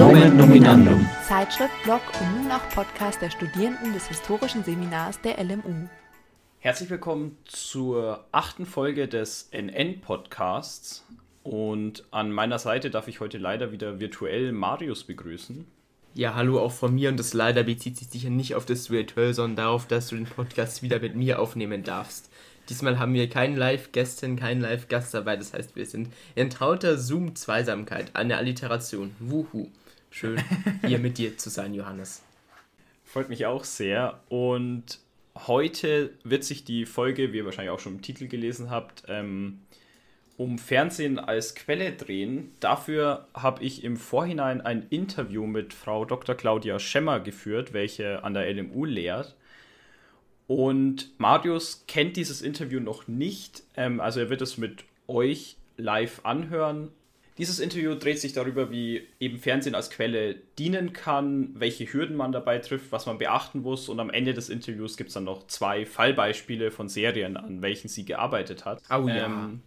Nomen Nominandum. Zeitschrift, Blog und nun auch Podcast der Studierenden des Historischen Seminars der LMU. Herzlich willkommen zur achten Folge des NN-Podcasts. Und an meiner Seite darf ich heute leider wieder virtuell Marius begrüßen. Ja, hallo auch von mir und das leider bezieht sich sicher nicht auf das Virtuell, sondern darauf, dass du den Podcast wieder mit mir aufnehmen darfst. Diesmal haben wir keinen Live-Gästin, keinen Live-Gast dabei. Das heißt, wir sind in trauter Zoom-Zweisamkeit. Eine Alliteration. Wuhu. Schön, hier mit dir zu sein, Johannes. Freut mich auch sehr. Und heute wird sich die Folge, wie ihr wahrscheinlich auch schon im Titel gelesen habt, ähm, um Fernsehen als Quelle drehen. Dafür habe ich im Vorhinein ein Interview mit Frau Dr. Claudia Schemmer geführt, welche an der LMU lehrt. Und Marius kennt dieses Interview noch nicht, ähm, also er wird es mit euch live anhören. Dieses Interview dreht sich darüber, wie eben Fernsehen als Quelle dienen kann, welche Hürden man dabei trifft, was man beachten muss. Und am Ende des Interviews gibt es dann noch zwei Fallbeispiele von Serien, an welchen sie gearbeitet hat. Oh ja. Ähm,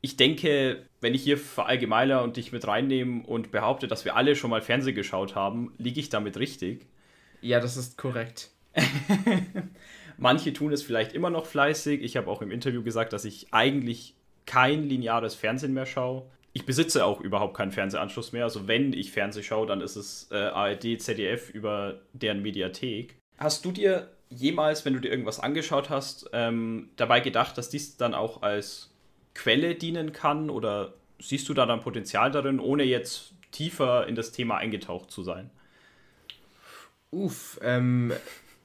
ich denke, wenn ich hier verallgemeiner und dich mit reinnehme und behaupte, dass wir alle schon mal Fernsehen geschaut haben, liege ich damit richtig. Ja, das ist korrekt. Manche tun es vielleicht immer noch fleißig. Ich habe auch im Interview gesagt, dass ich eigentlich kein lineares Fernsehen mehr schaue. Ich besitze auch überhaupt keinen Fernsehanschluss mehr. Also wenn ich Fernsehen schaue, dann ist es äh, ARD, ZDF über deren Mediathek. Hast du dir jemals, wenn du dir irgendwas angeschaut hast, ähm, dabei gedacht, dass dies dann auch als Quelle dienen kann? Oder siehst du da dann Potenzial darin, ohne jetzt tiefer in das Thema eingetaucht zu sein? Uff, ähm,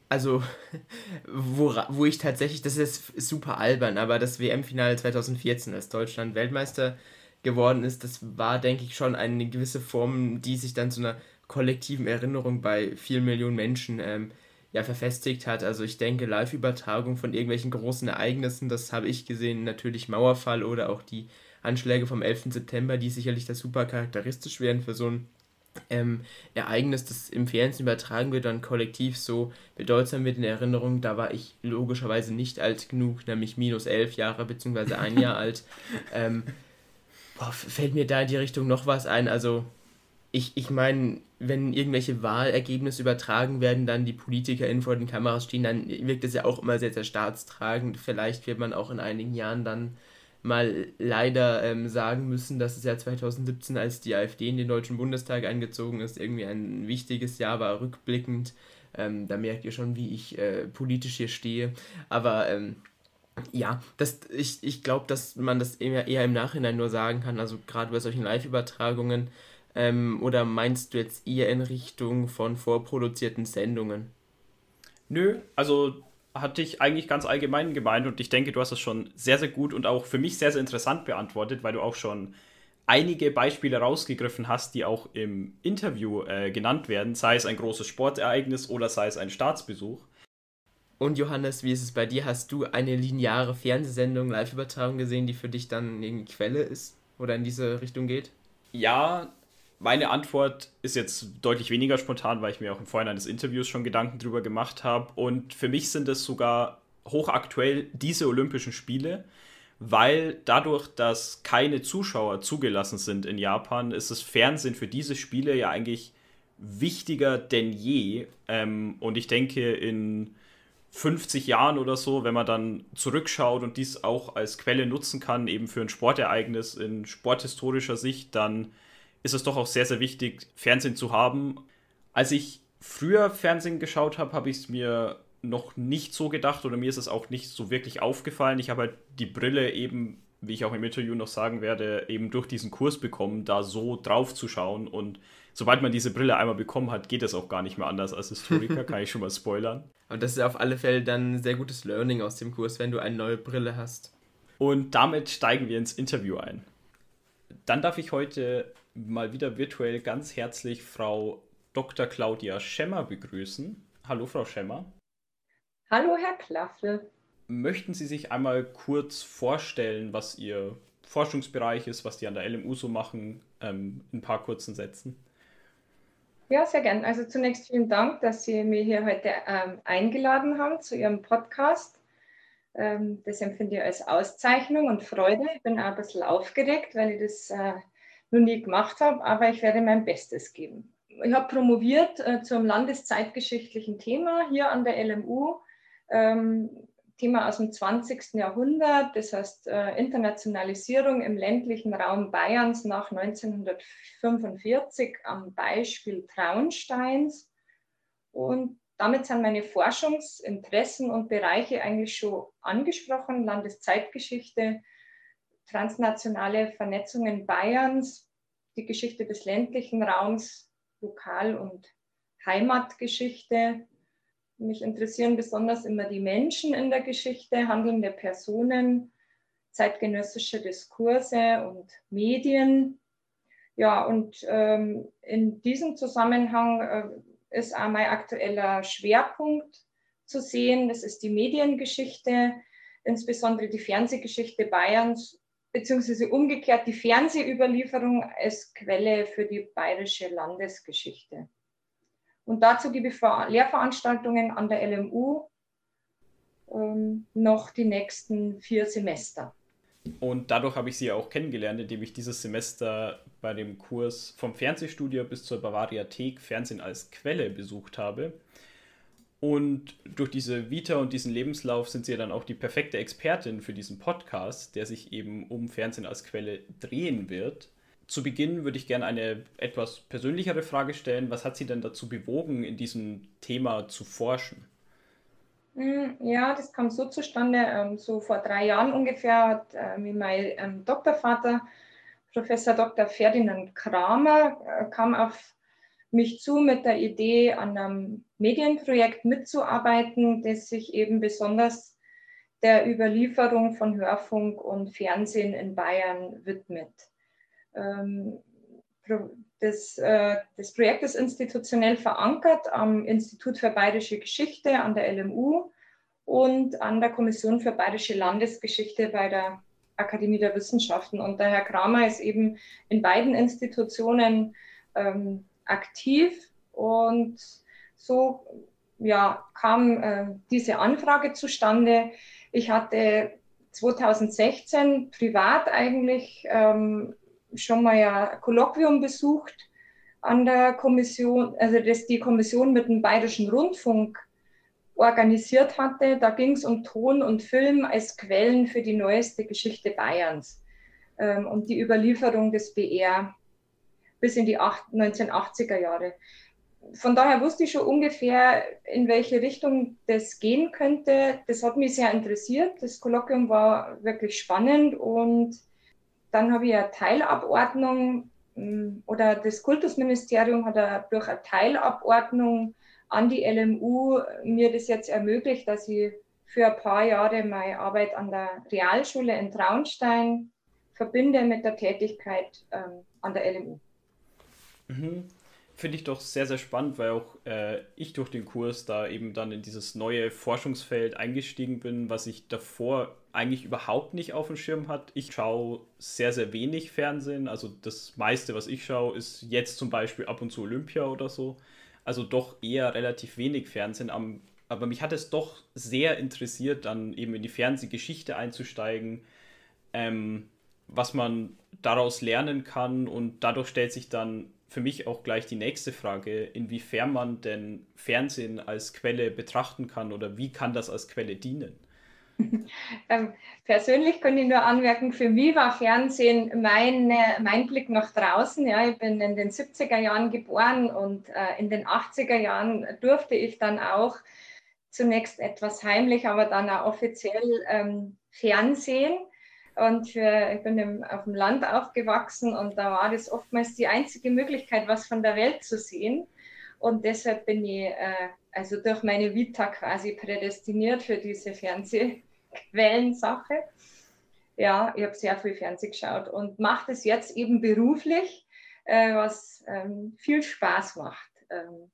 also, wo, wo ich tatsächlich, das ist super albern, aber das WM-Finale 2014, als Deutschland Weltmeister geworden ist, das war, denke ich, schon eine gewisse Form, die sich dann zu einer kollektiven Erinnerung bei vielen Millionen Menschen ähm, ja, verfestigt hat. Also ich denke, Live-Übertragung von irgendwelchen großen Ereignissen, das habe ich gesehen, natürlich Mauerfall oder auch die Anschläge vom 11. September, die sicherlich das super charakteristisch wären für so ein ähm, Ereignis, das im Fernsehen übertragen wird, dann kollektiv so bedeutsam wird in Erinnerung. Da war ich logischerweise nicht alt genug, nämlich minus elf Jahre bzw. ein Jahr alt. Ähm, boah, fällt mir da in die Richtung noch was ein? Also, ich, ich meine, wenn irgendwelche Wahlergebnisse übertragen werden, dann die PolitikerInnen vor den Kameras stehen, dann wirkt das ja auch immer sehr, sehr staatstragend. Vielleicht wird man auch in einigen Jahren dann mal leider ähm, sagen müssen, dass das Jahr 2017, als die AfD in den Deutschen Bundestag eingezogen ist, irgendwie ein wichtiges Jahr war, rückblickend. Ähm, da merkt ihr schon, wie ich äh, politisch hier stehe. Aber ähm, ja, das, ich, ich glaube, dass man das eher, eher im Nachhinein nur sagen kann, also gerade bei solchen Live-Übertragungen. Ähm, oder meinst du jetzt eher in Richtung von vorproduzierten Sendungen? Nö, also hatte ich eigentlich ganz allgemein gemeint und ich denke, du hast es schon sehr, sehr gut und auch für mich sehr, sehr interessant beantwortet, weil du auch schon einige Beispiele rausgegriffen hast, die auch im Interview äh, genannt werden, sei es ein großes Sportereignis oder sei es ein Staatsbesuch. Und Johannes, wie ist es bei dir? Hast du eine lineare Fernsehsendung, Live-Übertragung gesehen, die für dich dann eine Quelle ist oder in diese Richtung geht? Ja, meine Antwort ist jetzt deutlich weniger spontan, weil ich mir auch im Vorhinein des Interviews schon Gedanken drüber gemacht habe. Und für mich sind es sogar hochaktuell diese Olympischen Spiele, weil dadurch, dass keine Zuschauer zugelassen sind in Japan, ist das Fernsehen für diese Spiele ja eigentlich wichtiger denn je. Ähm, und ich denke, in 50 Jahren oder so, wenn man dann zurückschaut und dies auch als Quelle nutzen kann, eben für ein Sportereignis in sporthistorischer Sicht, dann ist es doch auch sehr, sehr wichtig, Fernsehen zu haben. Als ich früher Fernsehen geschaut habe, habe ich es mir noch nicht so gedacht oder mir ist es auch nicht so wirklich aufgefallen. Ich habe halt die Brille eben, wie ich auch im Interview noch sagen werde, eben durch diesen Kurs bekommen, da so drauf zu schauen. Und sobald man diese Brille einmal bekommen hat, geht es auch gar nicht mehr anders als Historiker, kann ich schon mal spoilern. Aber das ist auf alle Fälle dann ein sehr gutes Learning aus dem Kurs, wenn du eine neue Brille hast. Und damit steigen wir ins Interview ein. Dann darf ich heute mal wieder virtuell ganz herzlich Frau Dr. Claudia Schemmer begrüßen. Hallo, Frau Schemmer. Hallo, Herr Klaffel. Möchten Sie sich einmal kurz vorstellen, was Ihr Forschungsbereich ist, was die an der LMU so machen, ähm, in ein paar kurzen Sätzen? Ja, sehr gern. Also zunächst vielen Dank, dass Sie mir hier heute ähm, eingeladen haben zu Ihrem Podcast. Ähm, das empfinde ich als Auszeichnung und Freude. Ich bin auch ein bisschen aufgeregt, weil ich das äh, noch nie gemacht habe, aber ich werde mein Bestes geben. Ich habe promoviert äh, zum landeszeitgeschichtlichen Thema hier an der LMU. Ähm, Thema aus dem 20. Jahrhundert, das heißt äh, Internationalisierung im ländlichen Raum Bayerns nach 1945 am Beispiel Traunsteins. Und damit sind meine Forschungsinteressen und Bereiche eigentlich schon angesprochen. Landeszeitgeschichte, transnationale Vernetzungen Bayerns, die Geschichte des ländlichen Raums, Lokal- und Heimatgeschichte. Mich interessieren besonders immer die Menschen in der Geschichte, handelnde Personen, zeitgenössische Diskurse und Medien. Ja, und ähm, in diesem Zusammenhang äh, ist auch mein aktueller Schwerpunkt zu sehen. Das ist die Mediengeschichte, insbesondere die Fernsehgeschichte Bayerns beziehungsweise umgekehrt die Fernsehüberlieferung als Quelle für die bayerische Landesgeschichte. Und dazu gebe ich Lehrveranstaltungen an der LMU ähm, noch die nächsten vier Semester. Und dadurch habe ich sie auch kennengelernt, indem ich dieses Semester bei dem Kurs vom Fernsehstudio bis zur Bavariathek Fernsehen als Quelle besucht habe. Und durch diese Vita und diesen Lebenslauf sind sie ja dann auch die perfekte Expertin für diesen Podcast, der sich eben um Fernsehen als Quelle drehen wird. Zu Beginn würde ich gerne eine etwas persönlichere Frage stellen. Was hat Sie denn dazu bewogen, in diesem Thema zu forschen? Hm, ja, das kam so zustande. Ähm, so vor drei Jahren ungefähr hat äh, mein ähm, Doktorvater, Professor Dr. Ferdinand Kramer, äh, kam auf mich zu mit der Idee, an einem Medienprojekt mitzuarbeiten, das sich eben besonders der Überlieferung von Hörfunk und Fernsehen in Bayern widmet. Ähm, das, äh, das Projekt ist institutionell verankert am Institut für Bayerische Geschichte an der LMU und an der Kommission für Bayerische Landesgeschichte bei der Akademie der Wissenschaften. Und der Herr Kramer ist eben in beiden Institutionen ähm, aktiv und so ja, kam äh, diese Anfrage zustande. Ich hatte 2016 privat eigentlich ähm, schon mal ja Kolloquium besucht an der Kommission, also das die Kommission mit dem Bayerischen Rundfunk organisiert hatte. Da ging es um Ton und Film als Quellen für die neueste Geschichte Bayerns ähm, und die Überlieferung des BR bis in die 1980er Jahre. Von daher wusste ich schon ungefähr, in welche Richtung das gehen könnte. Das hat mich sehr interessiert. Das Kolloquium war wirklich spannend und dann habe ich eine Teilabordnung hm, oder das Kultusministerium hat durch eine Teilabordnung an die LMU mir das jetzt ermöglicht, dass ich für ein paar Jahre meine Arbeit an der Realschule in Traunstein verbinde mit der Tätigkeit ähm, an der LMU. Mhm. Finde ich doch sehr, sehr spannend, weil auch äh, ich durch den Kurs da eben dann in dieses neue Forschungsfeld eingestiegen bin, was ich davor eigentlich überhaupt nicht auf dem Schirm hat. Ich schaue sehr, sehr wenig Fernsehen. Also das meiste, was ich schaue, ist jetzt zum Beispiel ab und zu Olympia oder so. Also doch eher relativ wenig Fernsehen. aber mich hat es doch sehr interessiert, dann eben in die Fernsehgeschichte einzusteigen. Ähm, was man daraus lernen kann und dadurch stellt sich dann für mich auch gleich die nächste Frage, inwiefern man denn Fernsehen als Quelle betrachten kann oder wie kann das als Quelle dienen? Ähm, persönlich kann ich nur anmerken, für mich war Fernsehen mein, mein Blick nach draußen. Ja, ich bin in den 70er Jahren geboren und äh, in den 80er Jahren durfte ich dann auch zunächst etwas heimlich, aber dann auch offiziell ähm, Fernsehen. Und für, ich bin im, auf dem Land aufgewachsen und da war das oftmals die einzige Möglichkeit, was von der Welt zu sehen. Und deshalb bin ich äh, also durch meine Vita quasi prädestiniert für diese Fernsehquellensache. Ja, ich habe sehr viel Fernsehen geschaut und mache das jetzt eben beruflich, äh, was ähm, viel Spaß macht. Ähm,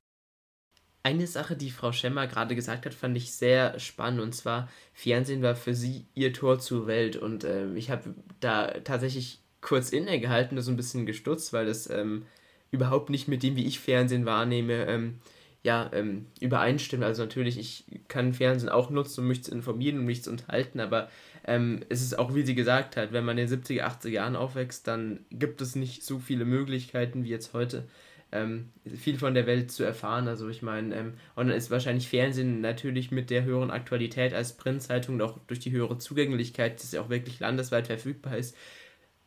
eine Sache, die Frau Schemmer gerade gesagt hat, fand ich sehr spannend. Und zwar, Fernsehen war für sie ihr Tor zur Welt. Und äh, ich habe da tatsächlich kurz innegehalten, so ein bisschen gestutzt, weil das ähm, überhaupt nicht mit dem, wie ich Fernsehen wahrnehme, ähm, ja, ähm, übereinstimmen. Also natürlich, ich kann Fernsehen auch nutzen, um mich zu informieren und mich zu unterhalten, aber ähm, es ist auch, wie sie gesagt hat, wenn man in den 70er, 80er Jahren aufwächst, dann gibt es nicht so viele Möglichkeiten wie jetzt heute, ähm, viel von der Welt zu erfahren. Also ich meine, ähm, und dann ist wahrscheinlich Fernsehen natürlich mit der höheren Aktualität als Printzeitung und auch durch die höhere Zugänglichkeit, dass ja auch wirklich landesweit verfügbar ist,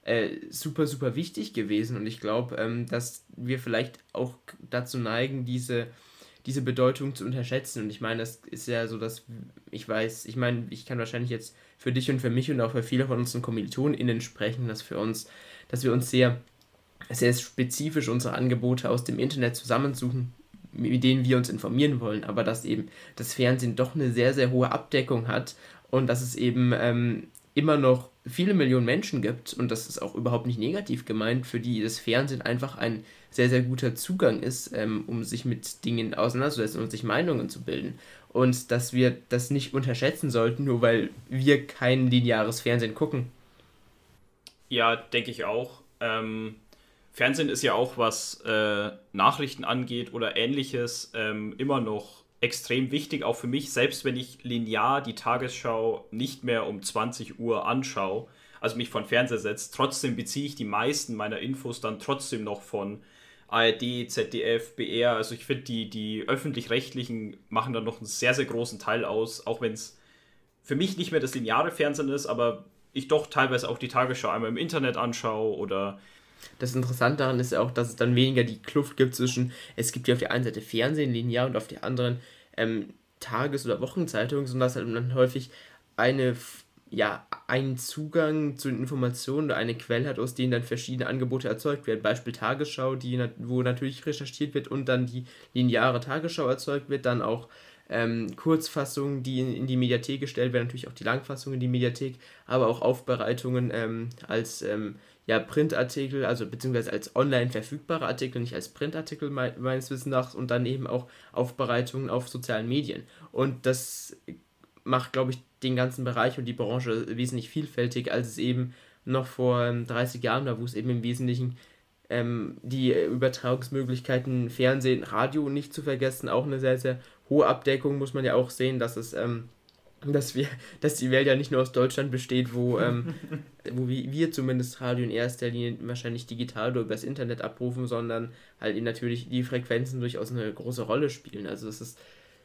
äh, super, super wichtig gewesen. Und ich glaube, ähm, dass wir vielleicht auch dazu neigen, diese diese Bedeutung zu unterschätzen. Und ich meine, das ist ja so, dass ich weiß, ich meine, ich kann wahrscheinlich jetzt für dich und für mich und auch für viele von unseren KommilitonInnen sprechen, dass für uns, dass wir uns sehr, sehr spezifisch unsere Angebote aus dem Internet zusammensuchen, mit denen wir uns informieren wollen, aber dass eben das Fernsehen doch eine sehr, sehr hohe Abdeckung hat und dass es eben ähm, immer noch viele Millionen Menschen gibt, und das ist auch überhaupt nicht negativ gemeint, für die das Fernsehen einfach ein sehr, sehr guter Zugang ist, ähm, um sich mit Dingen auseinanderzusetzen und sich Meinungen zu bilden. Und dass wir das nicht unterschätzen sollten, nur weil wir kein lineares Fernsehen gucken. Ja, denke ich auch. Ähm, Fernsehen ist ja auch, was äh, Nachrichten angeht oder ähnliches, ähm, immer noch extrem wichtig, auch für mich, selbst wenn ich linear die Tagesschau nicht mehr um 20 Uhr anschaue, also mich von Fernseher setze, trotzdem beziehe ich die meisten meiner Infos dann trotzdem noch von ARD, ZDF, BR. Also ich finde, die, die öffentlich-rechtlichen machen da noch einen sehr, sehr großen Teil aus, auch wenn es für mich nicht mehr das lineare Fernsehen ist, aber ich doch teilweise auch die Tagesschau einmal im Internet anschaue oder das Interessante daran ist ja auch, dass es dann weniger die Kluft gibt zwischen, es gibt ja auf der einen Seite Fernsehen linear und auf der anderen ähm, Tages- oder Wochenzeitungen, sondern dass halt dann häufig eine, ja, einen Zugang zu den Informationen oder eine Quelle hat, aus denen dann verschiedene Angebote erzeugt werden. Beispiel Tagesschau, die, wo natürlich recherchiert wird und dann die lineare Tagesschau erzeugt wird, dann auch ähm, Kurzfassungen, die in, in, die Mediathek gestellt werden, natürlich auch die Langfassungen in die Mediathek, aber auch Aufbereitungen ähm, als ähm, ja, Printartikel, also beziehungsweise als online verfügbare Artikel, nicht als Printartikel me meines Wissens nach und dann eben auch Aufbereitungen auf sozialen Medien. Und das macht, glaube ich, den ganzen Bereich und die Branche wesentlich vielfältig, als es eben noch vor 30 ähm, Jahren war, wo es eben im Wesentlichen ähm, die Übertragungsmöglichkeiten Fernsehen, Radio nicht zu vergessen, auch eine sehr, sehr hohe Abdeckung, muss man ja auch sehen, dass es ähm, dass wir, dass die Welt ja nicht nur aus Deutschland besteht, wo, ähm, wo wir zumindest Radio in erster Linie wahrscheinlich digital oder übers Internet abrufen, sondern halt eben natürlich die Frequenzen durchaus eine große Rolle spielen. Also es ist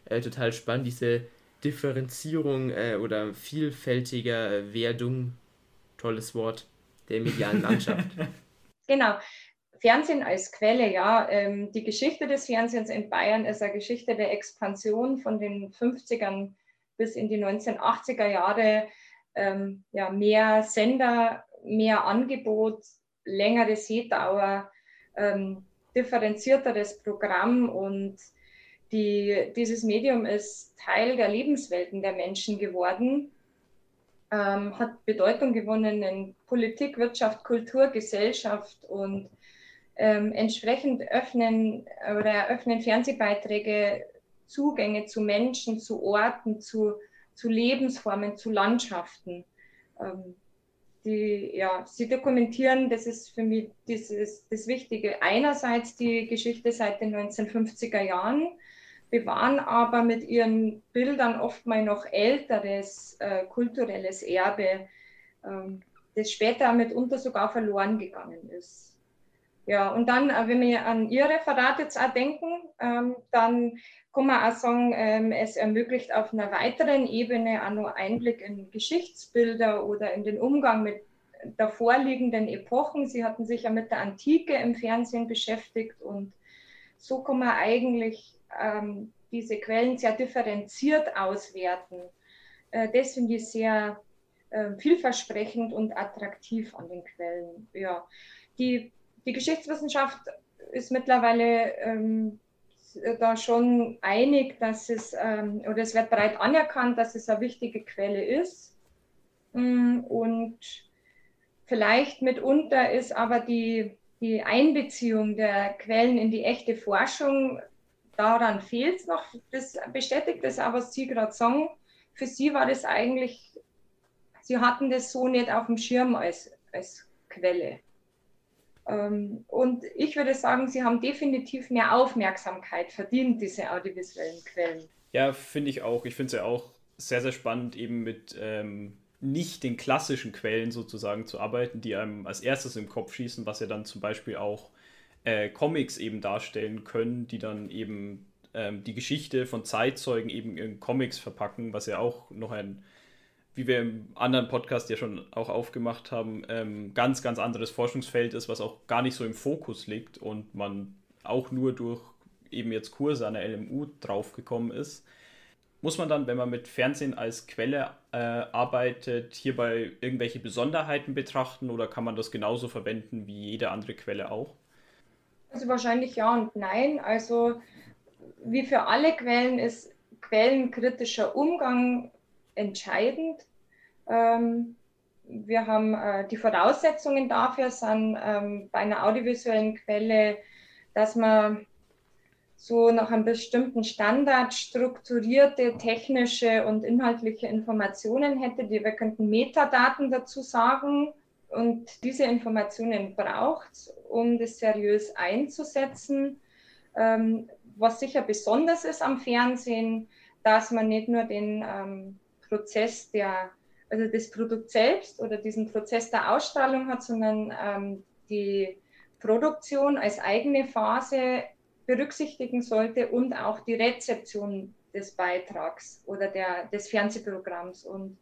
äh, total spannend, diese Differenzierung äh, oder vielfältiger Werdung, tolles Wort, der medialen Landschaft. Genau. Fernsehen als Quelle, ja. Ähm, die Geschichte des Fernsehens in Bayern ist eine Geschichte der Expansion von den 50ern bis in die 1980er Jahre ähm, ja, mehr Sender, mehr Angebot, längere Seedauer, ähm, differenzierteres Programm und die, dieses Medium ist Teil der Lebenswelten der Menschen geworden, ähm, hat Bedeutung gewonnen in Politik, Wirtschaft, Kultur, Gesellschaft und ähm, entsprechend öffnen oder eröffnen Fernsehbeiträge Zugänge zu Menschen, zu Orten, zu, zu Lebensformen, zu Landschaften. Ähm, die, ja, sie dokumentieren, das ist für mich dieses, das Wichtige, einerseits die Geschichte seit den 1950er Jahren, bewahren aber mit ihren Bildern oft mal noch älteres äh, kulturelles Erbe, ähm, das später mitunter sogar verloren gegangen ist. Ja, und dann, äh, wenn wir an Ihr Referat jetzt auch denken, ähm, dann kann man auch sagen, ähm, es ermöglicht auf einer weiteren Ebene auch nur Einblick in Geschichtsbilder oder in den Umgang mit davor liegenden Epochen. Sie hatten sich ja mit der Antike im Fernsehen beschäftigt und so kann man eigentlich ähm, diese Quellen sehr differenziert auswerten. Äh, das finde ich sehr äh, vielversprechend und attraktiv an den Quellen. Ja. Die, die Geschichtswissenschaft ist mittlerweile ähm, da schon einig, dass es, ähm, oder es wird breit anerkannt, dass es eine wichtige Quelle ist. Mm, und vielleicht mitunter ist aber die, die Einbeziehung der Quellen in die echte Forschung, daran fehlt es noch. Das bestätigt das aber, Sie gerade sagen. Für Sie war das eigentlich, Sie hatten das so nicht auf dem Schirm als, als Quelle. Ähm, und ich würde sagen, sie haben definitiv mehr Aufmerksamkeit verdient, diese audiovisuellen Quellen. Ja, finde ich auch. Ich finde es ja auch sehr, sehr spannend, eben mit ähm, nicht den klassischen Quellen sozusagen zu arbeiten, die einem als erstes im Kopf schießen, was ja dann zum Beispiel auch äh, Comics eben darstellen können, die dann eben ähm, die Geschichte von Zeitzeugen eben in Comics verpacken, was ja auch noch ein, wie wir im anderen Podcast ja schon auch aufgemacht haben, ähm, ganz, ganz anderes Forschungsfeld ist, was auch gar nicht so im Fokus liegt und man auch nur durch eben jetzt Kurse an der LMU draufgekommen ist. Muss man dann, wenn man mit Fernsehen als Quelle äh, arbeitet, hierbei irgendwelche Besonderheiten betrachten oder kann man das genauso verwenden wie jede andere Quelle auch? Also wahrscheinlich ja und nein. Also wie für alle Quellen ist quellenkritischer Umgang entscheidend. Ähm, wir haben äh, die Voraussetzungen dafür sind ähm, bei einer audiovisuellen Quelle, dass man so nach einem bestimmten Standard strukturierte technische und inhaltliche Informationen hätte, die wir könnten Metadaten dazu sagen. Und diese Informationen braucht um das seriös einzusetzen. Ähm, was sicher besonders ist am Fernsehen, dass man nicht nur den ähm, Prozess der, also das Produkt selbst oder diesen Prozess der Ausstrahlung hat, sondern ähm, die Produktion als eigene Phase berücksichtigen sollte und auch die Rezeption des Beitrags oder der, des Fernsehprogramms. Und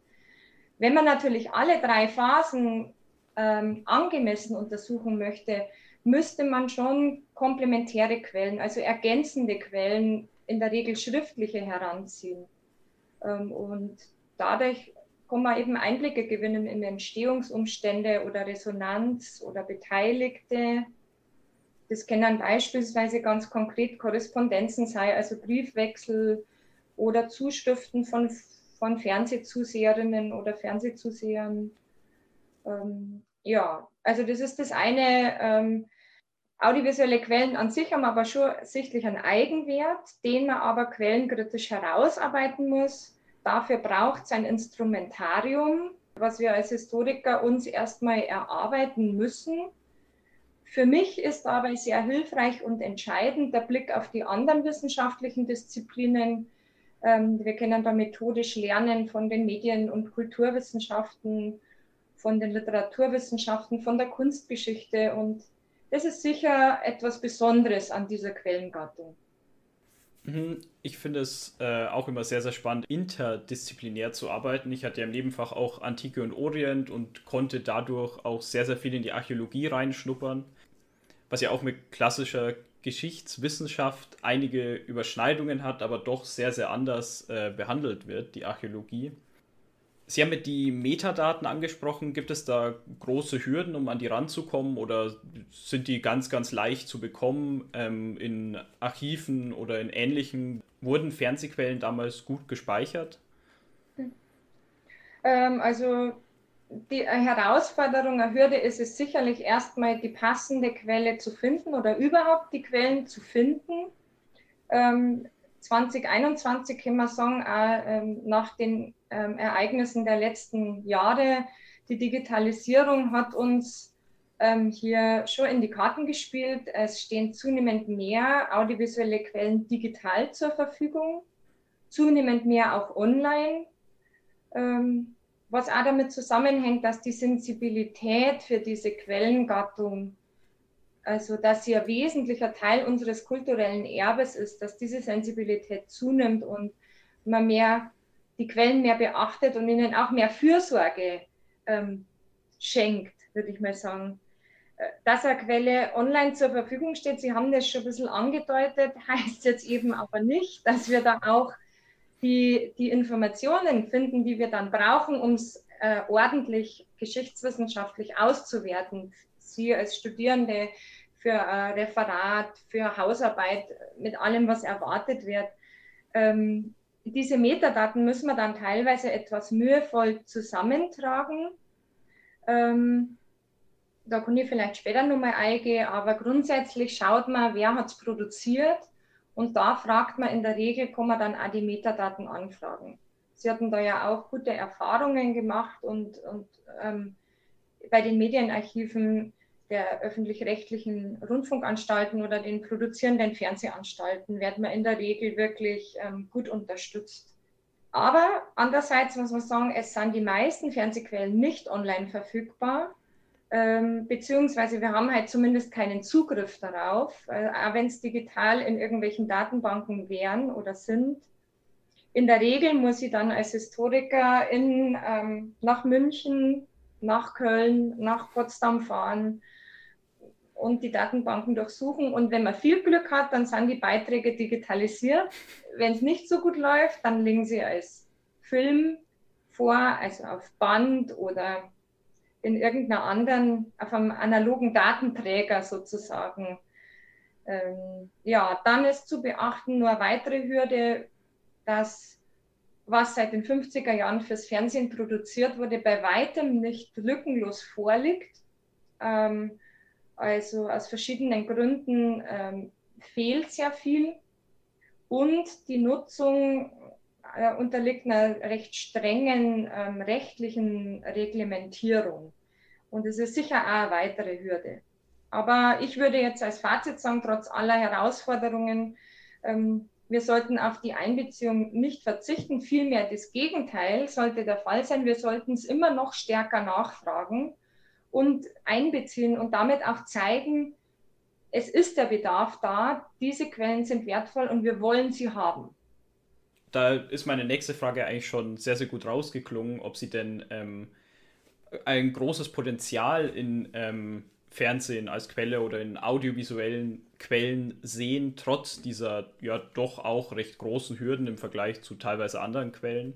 wenn man natürlich alle drei Phasen ähm, angemessen untersuchen möchte, müsste man schon komplementäre Quellen, also ergänzende Quellen, in der Regel schriftliche heranziehen. Ähm, und dadurch kann man eben Einblicke gewinnen in Entstehungsumstände oder Resonanz oder Beteiligte das können beispielsweise ganz konkret Korrespondenzen sein, also Briefwechsel oder Zuschriften von, von Fernsehzuseherinnen oder Fernsehzusehern. Ähm, ja, also das ist das eine. Ähm, audiovisuelle Quellen an sich haben aber schon sichtlich einen Eigenwert, den man aber quellenkritisch herausarbeiten muss. Dafür braucht es ein Instrumentarium, was wir als Historiker uns erstmal erarbeiten müssen für mich ist dabei sehr hilfreich und entscheidend der Blick auf die anderen wissenschaftlichen Disziplinen. Ähm, wir können da methodisch lernen von den Medien- und Kulturwissenschaften, von den Literaturwissenschaften, von der Kunstgeschichte. Und das ist sicher etwas Besonderes an dieser Quellengattung. Mhm. Ich finde es äh, auch immer sehr, sehr spannend, interdisziplinär zu arbeiten. Ich hatte ja im Nebenfach auch Antike und Orient und konnte dadurch auch sehr, sehr viel in die Archäologie reinschnuppern was ja auch mit klassischer Geschichtswissenschaft einige Überschneidungen hat, aber doch sehr, sehr anders äh, behandelt wird, die Archäologie. Sie haben mit die Metadaten angesprochen. Gibt es da große Hürden, um an die ranzukommen oder sind die ganz, ganz leicht zu bekommen ähm, in Archiven oder in ähnlichen? Wurden Fernsehquellen damals gut gespeichert? Ähm, also die Herausforderung, eine Hürde ist es sicherlich erstmal die passende Quelle zu finden oder überhaupt die Quellen zu finden. Ähm, 2021 kann man sagen, auch, ähm, nach den ähm, Ereignissen der letzten Jahre, die Digitalisierung hat uns ähm, hier schon in die Karten gespielt. Es stehen zunehmend mehr audiovisuelle Quellen digital zur Verfügung, zunehmend mehr auch online. Ähm, was auch damit zusammenhängt, dass die Sensibilität für diese Quellengattung, also dass sie ein wesentlicher Teil unseres kulturellen Erbes ist, dass diese Sensibilität zunimmt und man mehr die Quellen mehr beachtet und ihnen auch mehr Fürsorge ähm, schenkt, würde ich mal sagen. Äh, dass eine Quelle online zur Verfügung steht, Sie haben das schon ein bisschen angedeutet, heißt jetzt eben aber nicht, dass wir da auch die, die Informationen finden, die wir dann brauchen, um es äh, ordentlich geschichtswissenschaftlich auszuwerten. Sie als Studierende für äh, Referat, für Hausarbeit, mit allem, was erwartet wird. Ähm, diese Metadaten müssen wir dann teilweise etwas mühevoll zusammentragen. Ähm, da kann ich vielleicht später nochmal eingehen, aber grundsätzlich schaut man, wer hat es produziert und da fragt man in der Regel, kann man dann auch die Metadaten anfragen. Sie hatten da ja auch gute Erfahrungen gemacht und, und ähm, bei den Medienarchiven der öffentlich-rechtlichen Rundfunkanstalten oder den produzierenden Fernsehanstalten wird man in der Regel wirklich ähm, gut unterstützt. Aber andererseits muss man sagen, es sind die meisten Fernsehquellen nicht online verfügbar, ähm, beziehungsweise wir haben halt zumindest keinen Zugriff darauf, äh, auch wenn es digital in irgendwelchen Datenbanken wären oder sind. In der Regel muss ich dann als Historiker in, ähm, nach München, nach Köln, nach Potsdam fahren und die Datenbanken durchsuchen. Und wenn man viel Glück hat, dann sind die Beiträge digitalisiert. Wenn es nicht so gut läuft, dann liegen sie als Film vor, also auf Band oder in irgendeiner anderen, auf einem analogen Datenträger sozusagen. Ähm, ja, dann ist zu beachten nur weitere Hürde, dass was seit den 50er Jahren fürs Fernsehen produziert wurde, bei weitem nicht lückenlos vorliegt. Ähm, also aus verschiedenen Gründen ähm, fehlt sehr viel und die Nutzung äh, unterliegt einer recht strengen ähm, rechtlichen Reglementierung. Und es ist sicher auch eine weitere Hürde. Aber ich würde jetzt als Fazit sagen, trotz aller Herausforderungen, ähm, wir sollten auf die Einbeziehung nicht verzichten. Vielmehr das Gegenteil sollte der Fall sein. Wir sollten es immer noch stärker nachfragen und einbeziehen und damit auch zeigen, es ist der Bedarf da, diese Quellen sind wertvoll und wir wollen sie haben. Da ist meine nächste Frage eigentlich schon sehr, sehr gut rausgeklungen, ob Sie denn ähm, ein großes Potenzial in ähm, Fernsehen als Quelle oder in audiovisuellen Quellen sehen, trotz dieser ja doch auch recht großen Hürden im Vergleich zu teilweise anderen Quellen.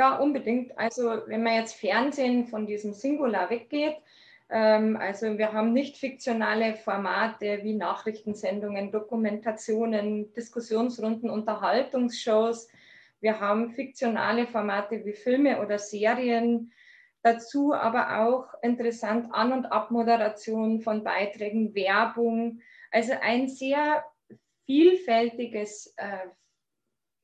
Ja, unbedingt. Also wenn man jetzt Fernsehen von diesem Singular weggeht, ähm, also wir haben nicht fiktionale Formate wie Nachrichtensendungen, Dokumentationen, Diskussionsrunden, Unterhaltungsshows. Wir haben fiktionale Formate wie Filme oder Serien, dazu aber auch interessant An- und Abmoderation von Beiträgen, Werbung. Also ein sehr vielfältiges äh,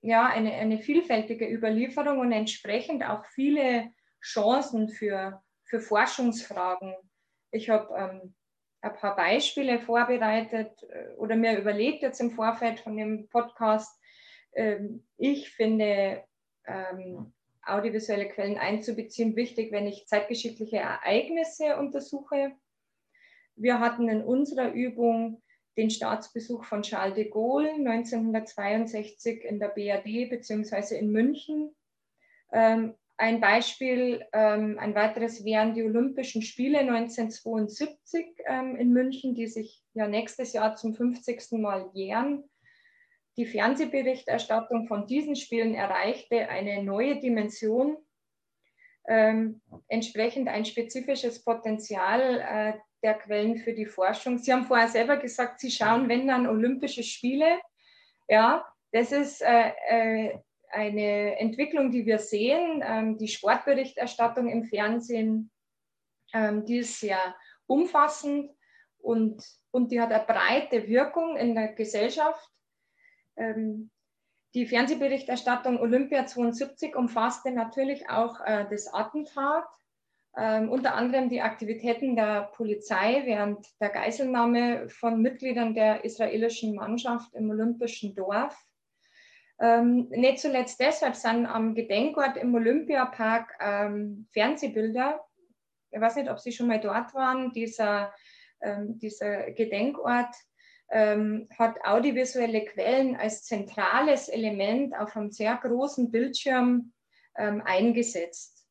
ja, eine, eine vielfältige Überlieferung und entsprechend auch viele Chancen für, für Forschungsfragen. Ich habe ähm, ein paar Beispiele vorbereitet äh, oder mir überlegt jetzt im Vorfeld von dem Podcast. Ähm, ich finde ähm, audiovisuelle Quellen einzubeziehen wichtig, wenn ich zeitgeschichtliche Ereignisse untersuche. Wir hatten in unserer Übung den Staatsbesuch von Charles de Gaulle 1962 in der BRD bzw. in München. Ähm, ein Beispiel, ähm, ein weiteres wären die Olympischen Spiele 1972 ähm, in München, die sich ja nächstes Jahr zum 50. Mal jähren. Die Fernsehberichterstattung von diesen Spielen erreichte eine neue Dimension, ähm, entsprechend ein spezifisches Potenzial äh, der Quellen für die Forschung. Sie haben vorher selber gesagt, Sie schauen, wenn dann Olympische Spiele. Ja, das ist äh, äh, eine Entwicklung, die wir sehen. Ähm, die Sportberichterstattung im Fernsehen, ähm, die ist sehr umfassend und, und die hat eine breite Wirkung in der Gesellschaft. Ähm, die Fernsehberichterstattung Olympia 72 umfasste natürlich auch äh, das Attentat ähm, unter anderem die Aktivitäten der Polizei während der Geiselnahme von Mitgliedern der israelischen Mannschaft im Olympischen Dorf. Ähm, nicht zuletzt deshalb sind am Gedenkort im Olympiapark ähm, Fernsehbilder. Ich weiß nicht, ob Sie schon mal dort waren. Dieser, ähm, dieser Gedenkort ähm, hat audiovisuelle Quellen als zentrales Element auf einem sehr großen Bildschirm ähm, eingesetzt.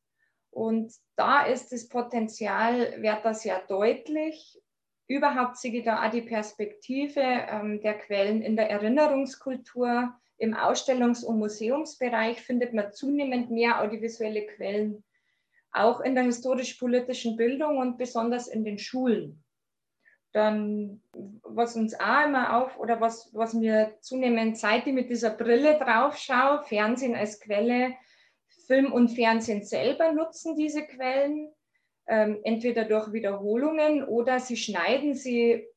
Und da ist das Potenzial, wird das ja deutlich. Überhaupt sehe ich da auch die Perspektive ähm, der Quellen in der Erinnerungskultur. Im Ausstellungs- und Museumsbereich findet man zunehmend mehr audiovisuelle Quellen, auch in der historisch-politischen Bildung und besonders in den Schulen. Dann, was uns auch immer auf oder was, was mir zunehmend seit ich mit dieser Brille drauf schaue, Fernsehen als Quelle, Film und Fernsehen selber nutzen diese Quellen, ähm, entweder durch Wiederholungen oder sie schneiden sie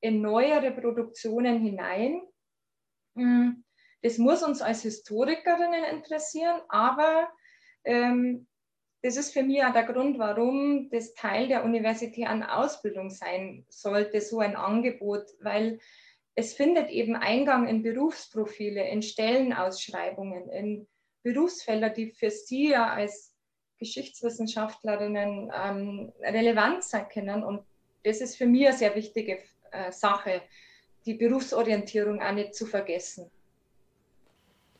in neuere Produktionen hinein. Hm, das muss uns als Historikerinnen interessieren, aber ähm, das ist für mich auch der Grund, warum das Teil der universitären Ausbildung sein sollte, so ein Angebot, weil es findet eben Eingang in Berufsprofile, in Stellenausschreibungen, in Berufsfelder, die für Sie ja als Geschichtswissenschaftlerinnen ähm, relevant sein können. Und das ist für mich eine sehr wichtige äh, Sache, die Berufsorientierung auch nicht zu vergessen.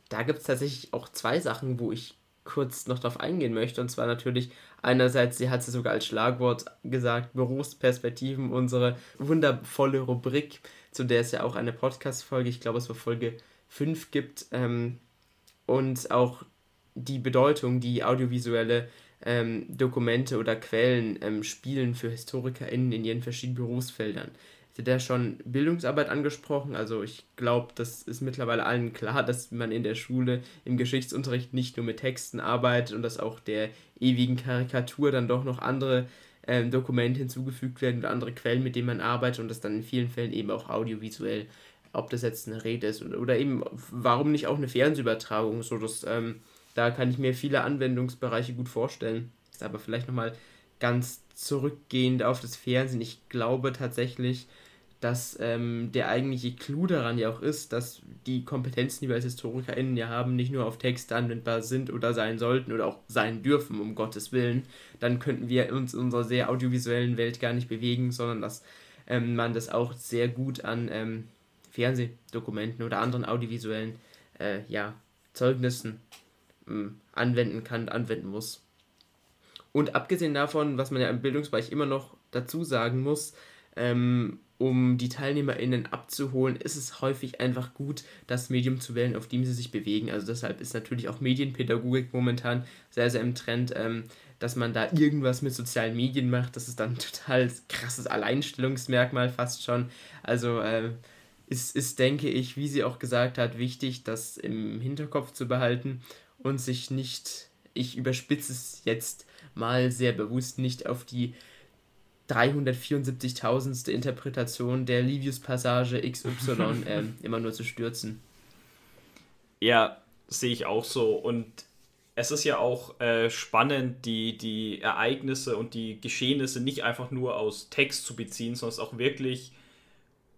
Da gibt es tatsächlich auch zwei Sachen, wo ich kurz noch darauf eingehen möchte. Und zwar natürlich einerseits, sie hat es sogar als Schlagwort gesagt, Berufsperspektiven, unsere wundervolle Rubrik, zu der es ja auch eine Podcast-Folge, ich glaube es war Folge 5 gibt. Ähm, und auch die Bedeutung, die audiovisuelle ähm, Dokumente oder Quellen ähm, spielen für HistorikerInnen in ihren verschiedenen Berufsfeldern hatte der schon Bildungsarbeit angesprochen. Also ich glaube, das ist mittlerweile allen klar, dass man in der Schule im Geschichtsunterricht nicht nur mit Texten arbeitet und dass auch der ewigen Karikatur dann doch noch andere ähm, Dokumente hinzugefügt werden oder andere Quellen, mit denen man arbeitet und das dann in vielen Fällen eben auch audiovisuell, ob das jetzt eine Rede ist oder, oder eben, warum nicht auch eine Fernsehübertragung, so dass ähm, da kann ich mir viele Anwendungsbereiche gut vorstellen. Aber vielleicht nochmal ganz zurückgehend auf das Fernsehen. Ich glaube tatsächlich, dass ähm, der eigentliche Clou daran ja auch ist, dass die Kompetenzen, die wir als HistorikerInnen ja haben, nicht nur auf Texte anwendbar sind oder sein sollten oder auch sein dürfen, um Gottes Willen. Dann könnten wir uns in unserer sehr audiovisuellen Welt gar nicht bewegen, sondern dass ähm, man das auch sehr gut an ähm, Fernsehdokumenten oder anderen audiovisuellen äh, ja, Zeugnissen ähm, anwenden kann, anwenden muss. Und abgesehen davon, was man ja im Bildungsbereich immer noch dazu sagen muss, ähm, um die TeilnehmerInnen abzuholen, ist es häufig einfach gut, das Medium zu wählen, auf dem sie sich bewegen. Also deshalb ist natürlich auch Medienpädagogik momentan sehr, sehr im Trend, ähm, dass man da irgendwas mit sozialen Medien macht. Das ist dann ein total krasses Alleinstellungsmerkmal fast schon. Also äh, ist, ist, denke ich, wie sie auch gesagt hat, wichtig, das im Hinterkopf zu behalten und sich nicht, ich überspitze es jetzt mal sehr bewusst, nicht auf die 374.000. Interpretation der Livius-Passage XY ähm, immer nur zu stürzen. Ja, sehe ich auch so. Und es ist ja auch äh, spannend, die, die Ereignisse und die Geschehnisse nicht einfach nur aus Text zu beziehen, sondern auch wirklich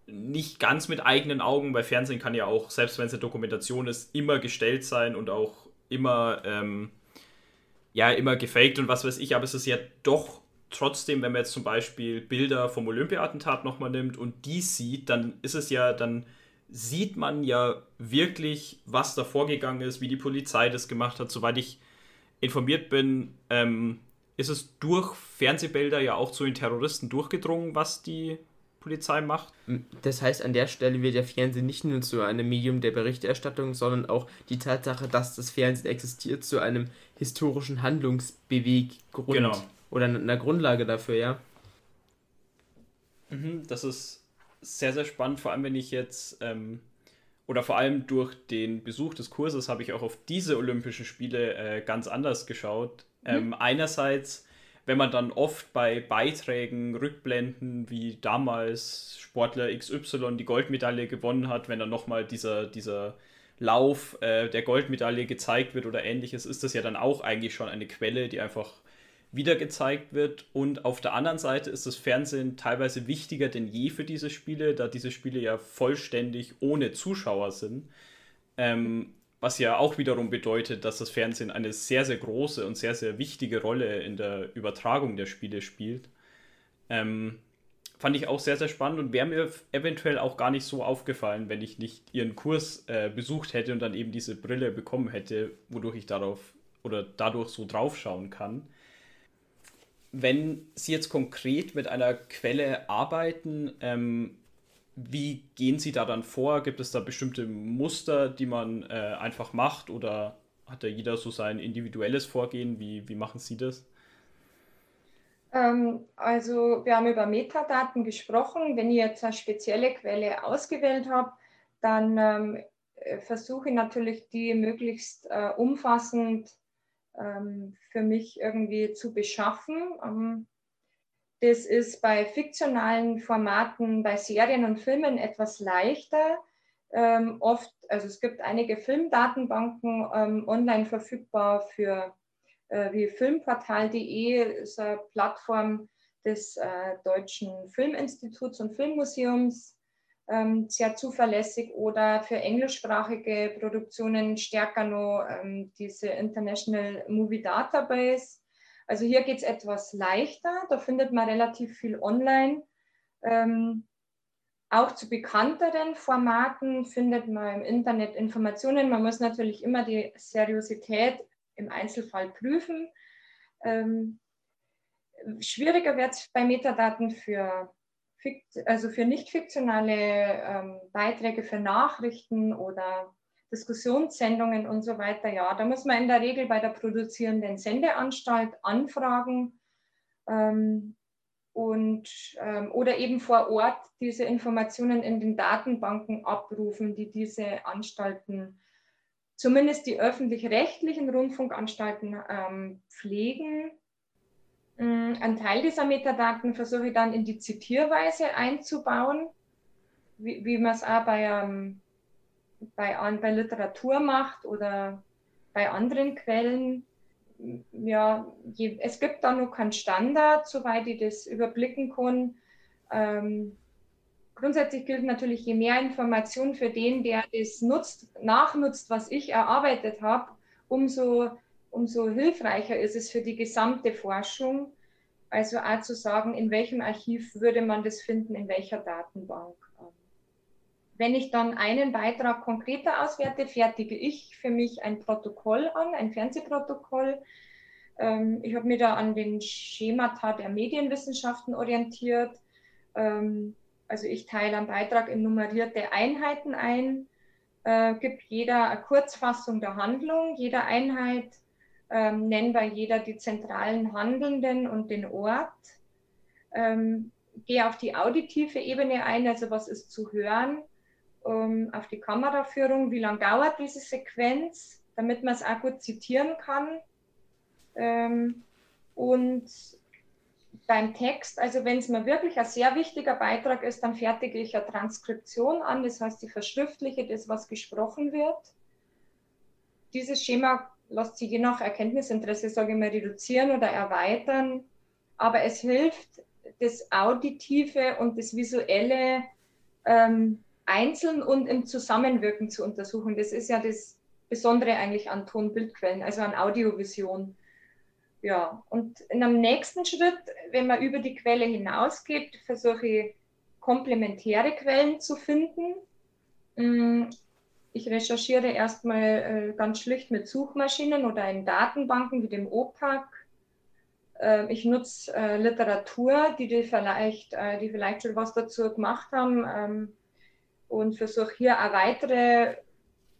nicht ganz mit eigenen Augen, weil Fernsehen kann ja auch, selbst wenn es eine Dokumentation ist, immer gestellt sein und auch immer, ähm, ja, immer gefaked und was weiß ich, aber es ist ja doch trotzdem, wenn man jetzt zum Beispiel Bilder vom Olympia-Attentat nochmal nimmt und die sieht, dann ist es ja, dann sieht man ja wirklich, was da vorgegangen ist, wie die Polizei das gemacht hat. Soweit ich informiert bin, ähm, ist es durch Fernsehbilder ja auch zu den Terroristen durchgedrungen, was die Polizei macht. Das heißt, an der Stelle wird der Fernsehen nicht nur zu einem Medium der Berichterstattung, sondern auch die Tatsache, dass das Fernsehen existiert, zu einem historischen Handlungsbeweggrund. Genau oder einer Grundlage dafür, ja. Mhm, das ist sehr, sehr spannend, vor allem wenn ich jetzt, ähm, oder vor allem durch den Besuch des Kurses habe ich auch auf diese Olympischen Spiele äh, ganz anders geschaut. Mhm. Ähm, einerseits, wenn man dann oft bei Beiträgen, Rückblenden, wie damals Sportler XY die Goldmedaille gewonnen hat, wenn dann nochmal dieser, dieser Lauf äh, der Goldmedaille gezeigt wird oder ähnliches, ist das ja dann auch eigentlich schon eine Quelle, die einfach wieder gezeigt wird. Und auf der anderen Seite ist das Fernsehen teilweise wichtiger denn je für diese Spiele, da diese Spiele ja vollständig ohne Zuschauer sind. Ähm, was ja auch wiederum bedeutet, dass das Fernsehen eine sehr, sehr große und sehr, sehr wichtige Rolle in der Übertragung der Spiele spielt. Ähm, fand ich auch sehr, sehr spannend und wäre mir eventuell auch gar nicht so aufgefallen, wenn ich nicht ihren Kurs äh, besucht hätte und dann eben diese Brille bekommen hätte, wodurch ich darauf oder dadurch so draufschauen kann wenn Sie jetzt konkret mit einer Quelle arbeiten, ähm, wie gehen Sie da dann vor? Gibt es da bestimmte Muster, die man äh, einfach macht oder hat da jeder so sein individuelles Vorgehen? Wie, wie machen Sie das? Ähm, also wir haben über Metadaten gesprochen. Wenn ich jetzt eine spezielle Quelle ausgewählt habe, dann ähm, äh, versuche ich natürlich die möglichst äh, umfassend ähm, für mich irgendwie zu beschaffen. Das ist bei fiktionalen Formaten, bei Serien und Filmen etwas leichter. Ähm, oft, also es gibt einige Filmdatenbanken ähm, online verfügbar für äh, wie filmportal.de, ist eine Plattform des äh, Deutschen Filminstituts und Filmmuseums, ähm, sehr zuverlässig oder für englischsprachige Produktionen stärker noch ähm, diese International Movie Database. Also hier geht es etwas leichter, da findet man relativ viel online. Ähm, auch zu bekannteren Formaten findet man im Internet Informationen. Man muss natürlich immer die Seriosität im Einzelfall prüfen. Ähm, schwieriger wird es bei Metadaten für, also für nicht fiktionale ähm, Beiträge, für Nachrichten oder Diskussionssendungen und so weiter. Ja, da muss man in der Regel bei der produzierenden Sendeanstalt anfragen. Ähm, und, ähm, oder eben vor Ort diese Informationen in den Datenbanken abrufen, die diese Anstalten, zumindest die öffentlich-rechtlichen Rundfunkanstalten ähm, pflegen. Ähm, ein Teil dieser Metadaten versuche ich dann in die Zitierweise einzubauen, wie, wie man es auch bei, ähm, bei, bei Literatur macht oder bei anderen Quellen ja, je, es gibt da noch keinen Standard, soweit ich das überblicken kann. Ähm, grundsätzlich gilt natürlich, je mehr Information für den, der das nutzt, nachnutzt, was ich erarbeitet habe, umso, umso hilfreicher ist es für die gesamte Forschung. Also auch zu sagen, in welchem Archiv würde man das finden, in welcher Datenbank. Wenn ich dann einen Beitrag konkreter auswerte, fertige ich für mich ein Protokoll an, ein Fernsehprotokoll. Ähm, ich habe mich da an den Schemata der Medienwissenschaften orientiert. Ähm, also ich teile einen Beitrag in nummerierte Einheiten ein, äh, gibt jeder eine Kurzfassung der Handlung, jeder Einheit ähm, nennen bei jeder die zentralen Handelnden und den Ort. Ähm, gehe auf die auditive Ebene ein, also was ist zu hören ähm, auf die Kameraführung, wie lange dauert diese Sequenz, damit man es auch gut zitieren kann. Ähm, und beim Text, also wenn es mir wirklich ein sehr wichtiger Beitrag ist, dann fertige ich eine Transkription an, das heißt, ich verschriftliche das, was gesprochen wird. Dieses Schema lässt sich je nach Erkenntnisinteresse, sage ich mal, reduzieren oder erweitern, aber es hilft, das Auditive und das Visuelle ähm, einzeln und im Zusammenwirken zu untersuchen. Das ist ja das Besondere eigentlich an Ton-Bildquellen, also an Audiovision. Ja, und in einem nächsten Schritt, wenn man über die Quelle hinausgeht, versuche ich komplementäre Quellen zu finden. Mm, ich recherchiere erstmal äh, ganz schlicht mit Suchmaschinen oder in Datenbanken wie dem OPAC. Ähm, ich nutze äh, Literatur, die, die, vielleicht, äh, die vielleicht schon was dazu gemacht haben ähm, und versuche hier auch weitere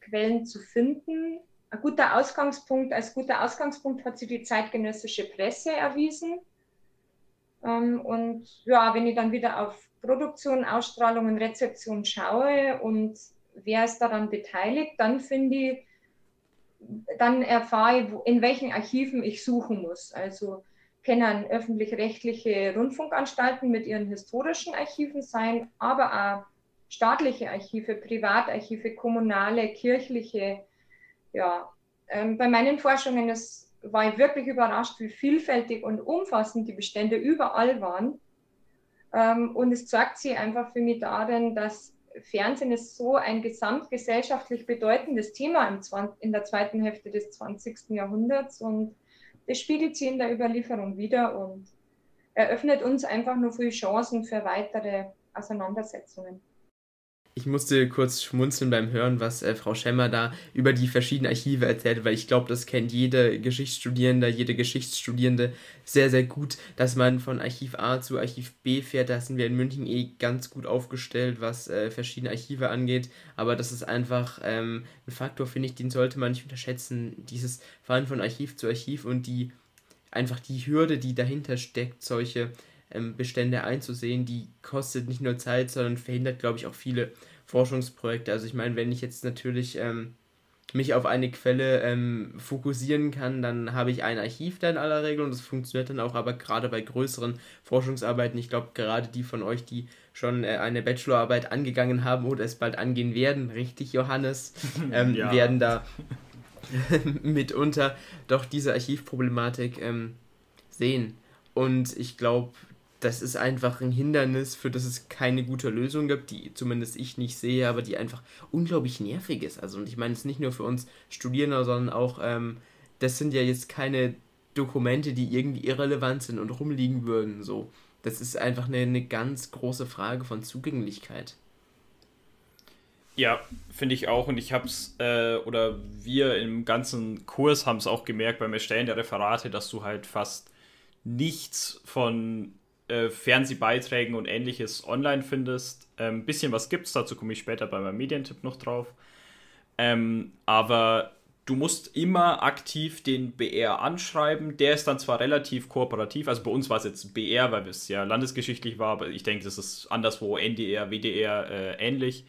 Quellen zu finden. Ein guter Ausgangspunkt, als guter Ausgangspunkt hat sich die zeitgenössische Presse erwiesen. Ähm, und ja, wenn ich dann wieder auf Produktion, Ausstrahlung und Rezeption schaue und wer ist daran beteiligt, dann finde ich, dann erfahre ich, in welchen Archiven ich suchen muss. Also können öffentlich-rechtliche Rundfunkanstalten mit ihren historischen Archiven sein, aber auch staatliche Archive, Privatarchive, kommunale, kirchliche. Ja, ähm, bei meinen Forschungen das war ich wirklich überrascht, wie vielfältig und umfassend die Bestände überall waren. Ähm, und es zeigt sich einfach für mich darin, dass Fernsehen ist so ein gesamtgesellschaftlich bedeutendes Thema im in der zweiten Hälfte des 20. Jahrhunderts und das spiegelt sich in der Überlieferung wieder und eröffnet uns einfach nur viele Chancen für weitere Auseinandersetzungen. Ich musste kurz schmunzeln beim Hören, was äh, Frau Schemmer da über die verschiedenen Archive erzählt, weil ich glaube, das kennt jede Geschichtsstudierende, jede Geschichtsstudierende sehr, sehr gut, dass man von Archiv A zu Archiv B fährt. Da sind wir in München eh ganz gut aufgestellt, was äh, verschiedene Archive angeht. Aber das ist einfach ähm, ein Faktor, finde ich, den sollte man nicht unterschätzen. Dieses Fahren von Archiv zu Archiv und die einfach die Hürde, die dahinter steckt, solche Bestände einzusehen, die kostet nicht nur Zeit, sondern verhindert, glaube ich, auch viele Forschungsprojekte. Also ich meine, wenn ich jetzt natürlich ähm, mich auf eine Quelle ähm, fokussieren kann, dann habe ich ein Archiv da in aller Regel und das funktioniert dann auch, aber gerade bei größeren Forschungsarbeiten, ich glaube gerade die von euch, die schon äh, eine Bachelorarbeit angegangen haben oder es bald angehen werden, richtig Johannes, ähm, ja. werden da mitunter doch diese Archivproblematik ähm, sehen. Und ich glaube, das ist einfach ein Hindernis, für das es keine gute Lösung gibt, die zumindest ich nicht sehe, aber die einfach unglaublich nervig ist. Also, und ich meine es nicht nur für uns Studierende, sondern auch, ähm, das sind ja jetzt keine Dokumente, die irgendwie irrelevant sind und rumliegen würden. So, das ist einfach eine, eine ganz große Frage von Zugänglichkeit. Ja, finde ich auch. Und ich habe es, äh, oder wir im ganzen Kurs haben es auch gemerkt beim Erstellen der Referate, dass du halt fast nichts von äh, Fernsehbeiträgen und ähnliches online findest. Ein ähm, bisschen was gibt es, dazu komme ich später bei meinem Medientipp noch drauf. Ähm, aber du musst immer aktiv den BR anschreiben. Der ist dann zwar relativ kooperativ, also bei uns war es jetzt BR, weil es ja landesgeschichtlich war, aber ich denke, das ist anderswo NDR, WDR äh, ähnlich.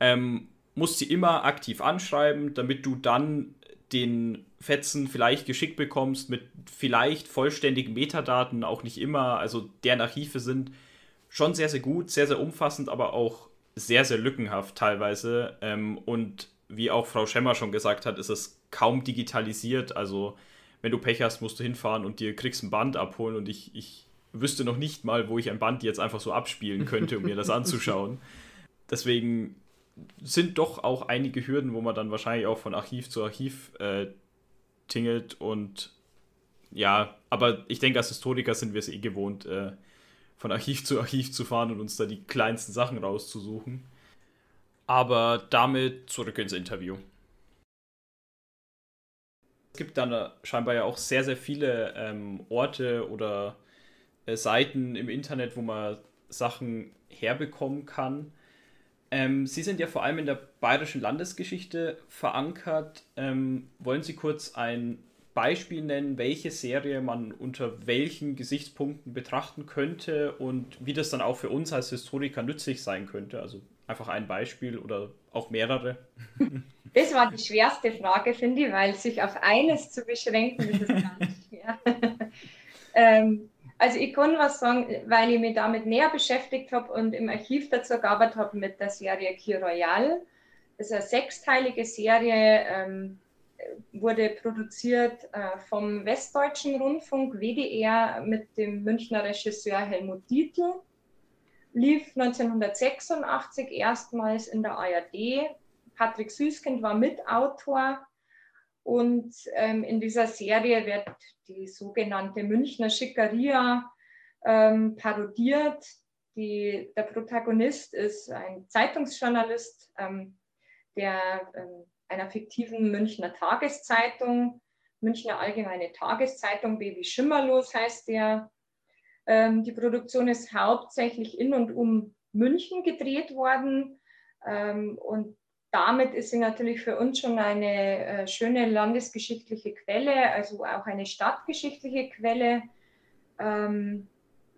Ähm, musst sie immer aktiv anschreiben, damit du dann den Fetzen vielleicht geschickt bekommst mit vielleicht vollständigen Metadaten, auch nicht immer, also deren Archive sind schon sehr, sehr gut, sehr, sehr umfassend, aber auch sehr, sehr lückenhaft teilweise. Ähm, und wie auch Frau Schemmer schon gesagt hat, ist es kaum digitalisiert. Also wenn du Pech hast, musst du hinfahren und dir kriegst ein Band abholen und ich, ich wüsste noch nicht mal, wo ich ein Band jetzt einfach so abspielen könnte, um mir das anzuschauen. Deswegen sind doch auch einige Hürden, wo man dann wahrscheinlich auch von Archiv zu Archiv äh, tingelt und ja, aber ich denke, als Historiker sind wir es eh gewohnt, äh, von Archiv zu Archiv zu fahren und uns da die kleinsten Sachen rauszusuchen. Aber damit zurück ins Interview. Es gibt dann äh, scheinbar ja auch sehr, sehr viele ähm, Orte oder äh, Seiten im Internet, wo man Sachen herbekommen kann. Ähm, Sie sind ja vor allem in der bayerischen Landesgeschichte verankert. Ähm, wollen Sie kurz ein Beispiel nennen, welche Serie man unter welchen Gesichtspunkten betrachten könnte und wie das dann auch für uns als Historiker nützlich sein könnte? Also einfach ein Beispiel oder auch mehrere. Das war die schwerste Frage, finde ich, weil sich auf eines zu beschränken, das ist ganz schwer. ähm, also ich kann was sagen, weil ich mich damit näher beschäftigt habe und im Archiv dazu gearbeitet habe mit der Serie Kir Royal. Das ist eine sechsteilige Serie, ähm, wurde produziert äh, vom Westdeutschen Rundfunk, WDR, mit dem Münchner Regisseur Helmut Dietl. Lief 1986 erstmals in der ARD. Patrick Süßkind war Mitautor und ähm, in dieser Serie wird die sogenannte Münchner Schickeria ähm, parodiert. Die, der Protagonist ist ein Zeitungsjournalist ähm, der, ähm, einer fiktiven Münchner Tageszeitung, Münchner Allgemeine Tageszeitung, Baby Schimmerlos heißt der. Ähm, die Produktion ist hauptsächlich in und um München gedreht worden. Ähm, und damit ist sie natürlich für uns schon eine äh, schöne landesgeschichtliche Quelle, also auch eine stadtgeschichtliche Quelle. Ähm,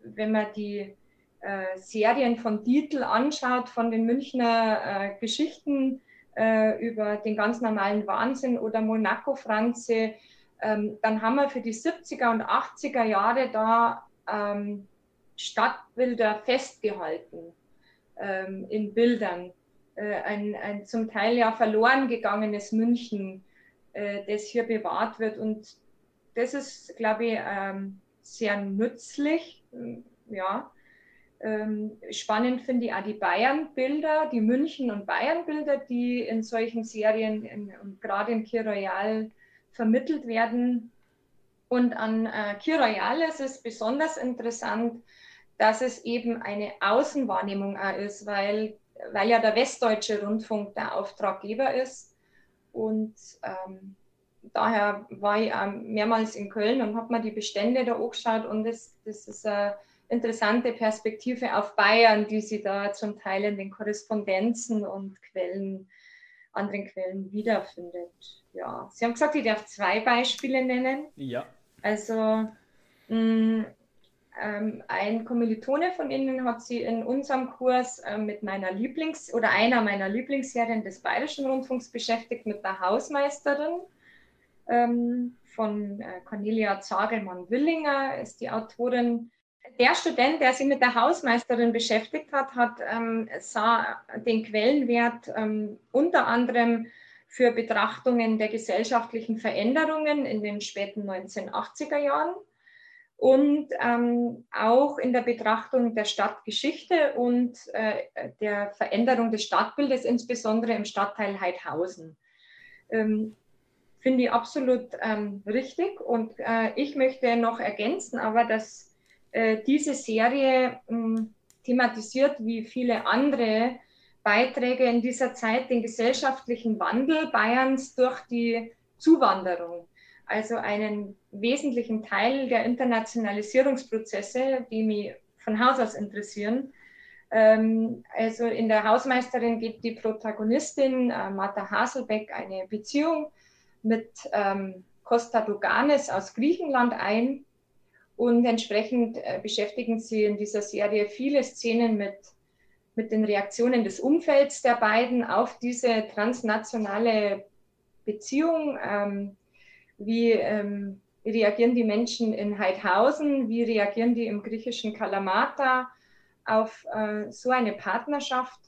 wenn man die äh, Serien von Dietl anschaut, von den Münchner äh, Geschichten äh, über den ganz normalen Wahnsinn oder Monaco Franze, ähm, dann haben wir für die 70er und 80er Jahre da ähm, Stadtbilder festgehalten ähm, in Bildern ein, ein zum Teil ja verloren gegangenes München, äh, das hier bewahrt wird. Und das ist, glaube ich, ähm, sehr nützlich. Ja. Ähm, spannend finde ich auch die Bayern-Bilder, die München- und Bayern-Bilder, die in solchen Serien und gerade im Kir Royal vermittelt werden. Und an äh, Kir Royal ist es besonders interessant, dass es eben eine Außenwahrnehmung ist, weil weil ja der Westdeutsche Rundfunk der Auftraggeber ist. Und ähm, daher war ich ähm, mehrmals in Köln und habe mir die Bestände da angeschaut und das, das ist eine interessante Perspektive auf Bayern, die sie da zum Teil in den Korrespondenzen und Quellen, anderen Quellen wiederfindet. Ja, Sie haben gesagt, ich darf zwei Beispiele nennen. Ja. Also mh, ähm, ein Kommilitone von Ihnen hat sie in unserem Kurs äh, mit meiner Lieblings- oder einer meiner Lieblingsserien des Bayerischen Rundfunks beschäftigt, mit der Hausmeisterin ähm, von äh, Cornelia Zagelmann-Willinger, ist die Autorin. Der Student, der sich mit der Hausmeisterin beschäftigt hat, hat ähm, sah den Quellenwert ähm, unter anderem für Betrachtungen der gesellschaftlichen Veränderungen in den späten 1980er Jahren und ähm, auch in der Betrachtung der Stadtgeschichte und äh, der Veränderung des Stadtbildes, insbesondere im Stadtteil Heidhausen. Ähm, Finde ich absolut ähm, richtig und äh, ich möchte noch ergänzen, aber dass äh, diese Serie hm, thematisiert wie viele andere Beiträge in dieser Zeit den gesellschaftlichen Wandel Bayerns durch die Zuwanderung also einen wesentlichen Teil der Internationalisierungsprozesse, die mich von Haus aus interessieren. Ähm, also in der Hausmeisterin geht die Protagonistin äh, Martha Haselbeck eine Beziehung mit ähm, Costa Doganes aus Griechenland ein und entsprechend äh, beschäftigen sie in dieser Serie viele Szenen mit, mit den Reaktionen des Umfelds der beiden auf diese transnationale Beziehung. Ähm, wie ähm, reagieren die Menschen in Heidhausen, wie reagieren die im griechischen Kalamata auf äh, so eine Partnerschaft.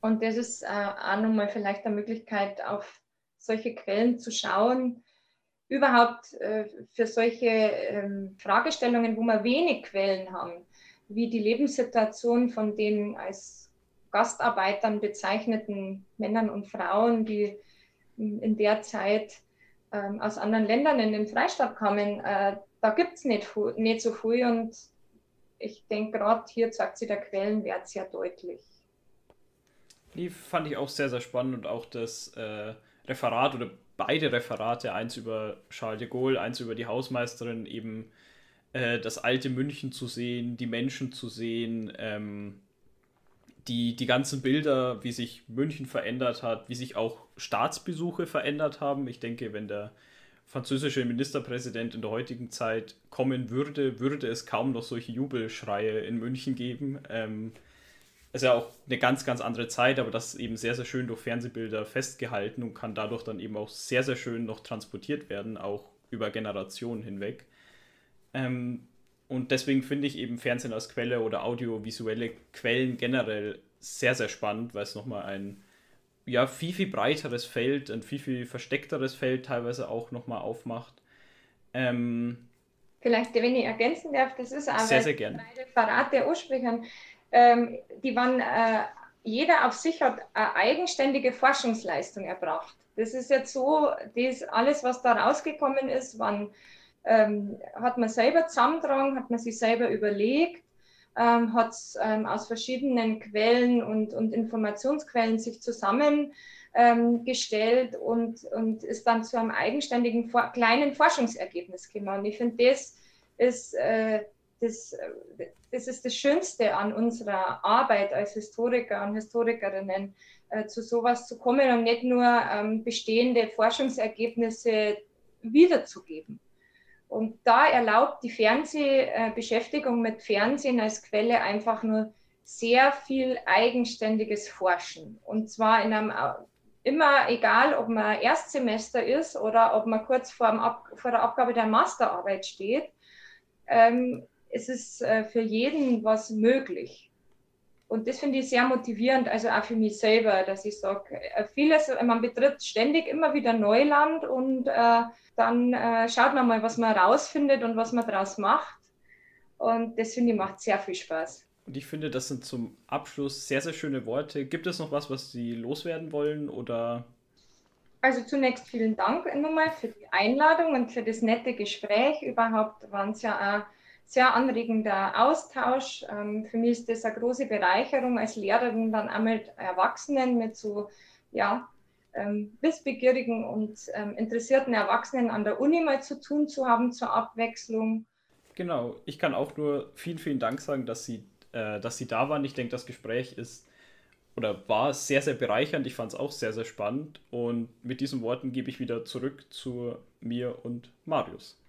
Und das ist äh, auch nochmal vielleicht eine Möglichkeit, auf solche Quellen zu schauen, überhaupt äh, für solche ähm, Fragestellungen, wo wir wenig Quellen haben, wie die Lebenssituation von den als Gastarbeitern bezeichneten Männern und Frauen, die in der Zeit ähm, aus anderen Ländern in den Freistaat kamen, äh, da gibt es nicht, nicht so viel und ich denke, gerade hier zeigt sich der Quellenwert sehr deutlich. Die fand ich auch sehr, sehr spannend und auch das äh, Referat oder beide Referate, eins über Charles de Gaulle, eins über die Hausmeisterin, eben äh, das alte München zu sehen, die Menschen zu sehen, ähm, die, die ganzen Bilder, wie sich München verändert hat, wie sich auch Staatsbesuche verändert haben. Ich denke, wenn der französische Ministerpräsident in der heutigen Zeit kommen würde, würde es kaum noch solche Jubelschreie in München geben. Ähm, ist ja auch eine ganz, ganz andere Zeit, aber das ist eben sehr, sehr schön durch Fernsehbilder festgehalten und kann dadurch dann eben auch sehr, sehr schön noch transportiert werden, auch über Generationen hinweg. Ähm, und deswegen finde ich eben Fernsehen als Quelle oder audiovisuelle Quellen generell sehr, sehr spannend, weil es nochmal ein ja, viel, viel breiteres Feld, ein viel, viel versteckteres Feld teilweise auch nochmal aufmacht. Ähm, Vielleicht, wenn ich ergänzen darf, das ist aber sehr, sehr gern. Referat der Ursprüchen, ähm, die waren, äh, jeder auf sich hat eine eigenständige Forschungsleistung erbracht. Das ist jetzt so, das alles, was da rausgekommen ist, waren ähm, hat man selber zusammengetragen, hat man sich selber überlegt, ähm, hat es ähm, aus verschiedenen Quellen und, und Informationsquellen sich zusammengestellt ähm, und, und ist dann zu einem eigenständigen vor kleinen Forschungsergebnis gekommen. Und ich finde, das ist, äh, das, das ist das Schönste an unserer Arbeit als Historiker und Historikerinnen, äh, zu sowas zu kommen und nicht nur ähm, bestehende Forschungsergebnisse wiederzugeben. Und da erlaubt die Fernsehbeschäftigung mit Fernsehen als Quelle einfach nur sehr viel eigenständiges Forschen. Und zwar in einem immer egal, ob man Erstsemester ist oder ob man kurz vor, Ab, vor der Abgabe der Masterarbeit steht, ähm, es ist äh, für jeden was möglich. Und das finde ich sehr motivierend, also auch für mich selber, dass ich sage, äh, vieles, man betritt ständig immer wieder Neuland und äh, dann äh, schaut man mal, was man rausfindet und was man daraus macht. Und das finde ich macht sehr viel Spaß. Und ich finde, das sind zum Abschluss sehr, sehr schöne Worte. Gibt es noch was, was Sie loswerden wollen oder? Also zunächst vielen Dank nochmal für die Einladung und für das nette Gespräch. Überhaupt waren es ja ein sehr anregender Austausch. Ähm, für mich ist das eine große Bereicherung als Lehrerin, dann auch mit Erwachsenen, mit so ja, ähm, wissbegierigen und ähm, interessierten Erwachsenen an der Uni mal zu tun zu haben zur Abwechslung. Genau, ich kann auch nur vielen, vielen Dank sagen, dass Sie, äh, dass Sie da waren. Ich denke, das Gespräch ist oder war sehr, sehr bereichernd. Ich fand es auch sehr, sehr spannend. Und mit diesen Worten gebe ich wieder zurück zu mir und Marius.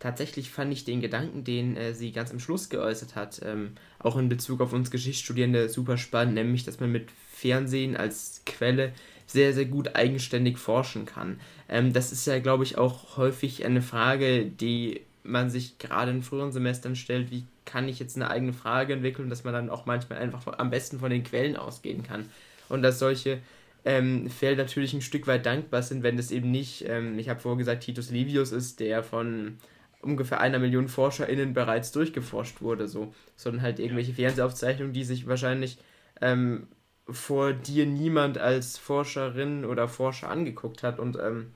Tatsächlich fand ich den Gedanken, den äh, sie ganz am Schluss geäußert hat, ähm, auch in Bezug auf uns Geschichtsstudierende super spannend, nämlich, dass man mit Fernsehen als Quelle sehr, sehr gut eigenständig forschen kann. Ähm, das ist ja, glaube ich, auch häufig eine Frage, die man sich gerade in früheren Semestern stellt, wie kann ich jetzt eine eigene Frage entwickeln, dass man dann auch manchmal einfach am besten von den Quellen ausgehen kann. Und dass solche ähm, Feld natürlich ein Stück weit dankbar sind, wenn es eben nicht, ähm, ich habe vorher gesagt, Titus Livius ist, der von ungefähr einer Million ForscherInnen bereits durchgeforscht wurde, so, sondern halt irgendwelche Fernsehaufzeichnungen, die sich wahrscheinlich ähm, vor dir niemand als Forscherin oder Forscher angeguckt hat und ähm,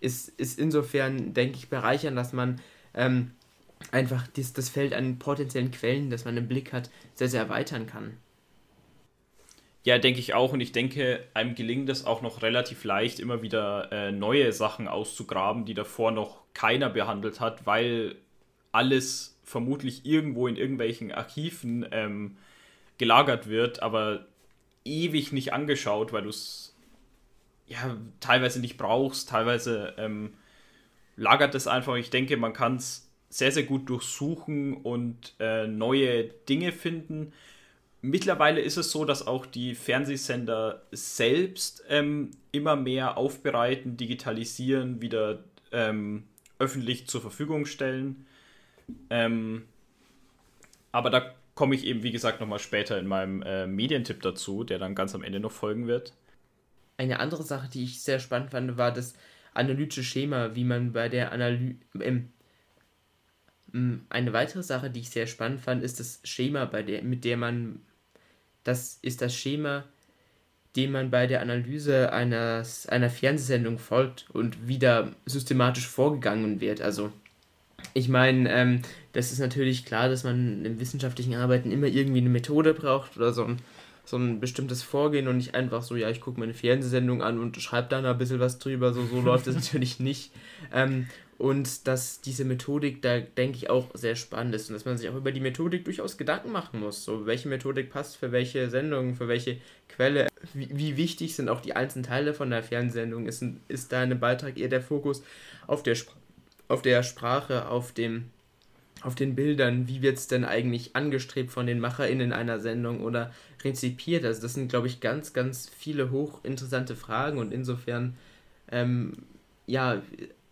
ist, ist insofern, denke ich, bereichern, dass man ähm, einfach das, das Feld an potenziellen Quellen, das man im Blick hat, sehr, sehr erweitern kann. Ja, denke ich auch. Und ich denke, einem gelingt es auch noch relativ leicht, immer wieder äh, neue Sachen auszugraben, die davor noch keiner behandelt hat, weil alles vermutlich irgendwo in irgendwelchen Archiven ähm, gelagert wird, aber ewig nicht angeschaut, weil du es ja teilweise nicht brauchst, teilweise ähm, lagert es einfach. Ich denke, man kann es sehr, sehr gut durchsuchen und äh, neue Dinge finden. Mittlerweile ist es so, dass auch die Fernsehsender selbst ähm, immer mehr aufbereiten, digitalisieren, wieder ähm, öffentlich zur Verfügung stellen. Ähm, aber da komme ich eben, wie gesagt, nochmal später in meinem äh, Medientipp dazu, der dann ganz am Ende noch folgen wird. Eine andere Sache, die ich sehr spannend fand, war das analytische Schema, wie man bei der Analyse. Ähm, eine weitere Sache, die ich sehr spannend fand, ist das Schema, bei der, mit der man. Das ist das Schema, dem man bei der Analyse eines, einer Fernsehsendung folgt und wieder systematisch vorgegangen wird. Also, ich meine, ähm, das ist natürlich klar, dass man im wissenschaftlichen Arbeiten immer irgendwie eine Methode braucht oder so ein so ein bestimmtes Vorgehen und nicht einfach so, ja, ich gucke mir eine Fernsehsendung an und schreibe da ein bisschen was drüber. So, so läuft es natürlich nicht. Ähm, und dass diese Methodik da, denke ich, auch sehr spannend ist und dass man sich auch über die Methodik durchaus Gedanken machen muss. So, welche Methodik passt für welche Sendung, für welche Quelle, wie, wie wichtig sind auch die einzelnen Teile von der Fernsehsendung? Ist, ist da in einem Beitrag eher der Fokus auf der, Sp auf der Sprache, auf dem auf den Bildern, wie wird es denn eigentlich angestrebt von den MacherInnen einer Sendung oder rezipiert? Also das sind, glaube ich, ganz, ganz viele hochinteressante Fragen und insofern ähm, ja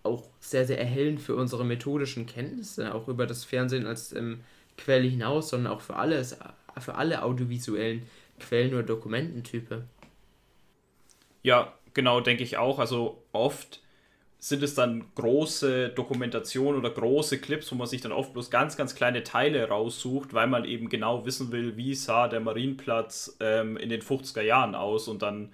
auch sehr, sehr erhellend für unsere methodischen Kenntnisse, auch über das Fernsehen als ähm, Quelle hinaus, sondern auch für alles, für alle audiovisuellen Quellen oder Dokumententype. Ja, genau, denke ich auch. Also oft sind es dann große Dokumentationen oder große Clips, wo man sich dann oft bloß ganz, ganz kleine Teile raussucht, weil man eben genau wissen will, wie sah der Marienplatz ähm, in den 50er Jahren aus und dann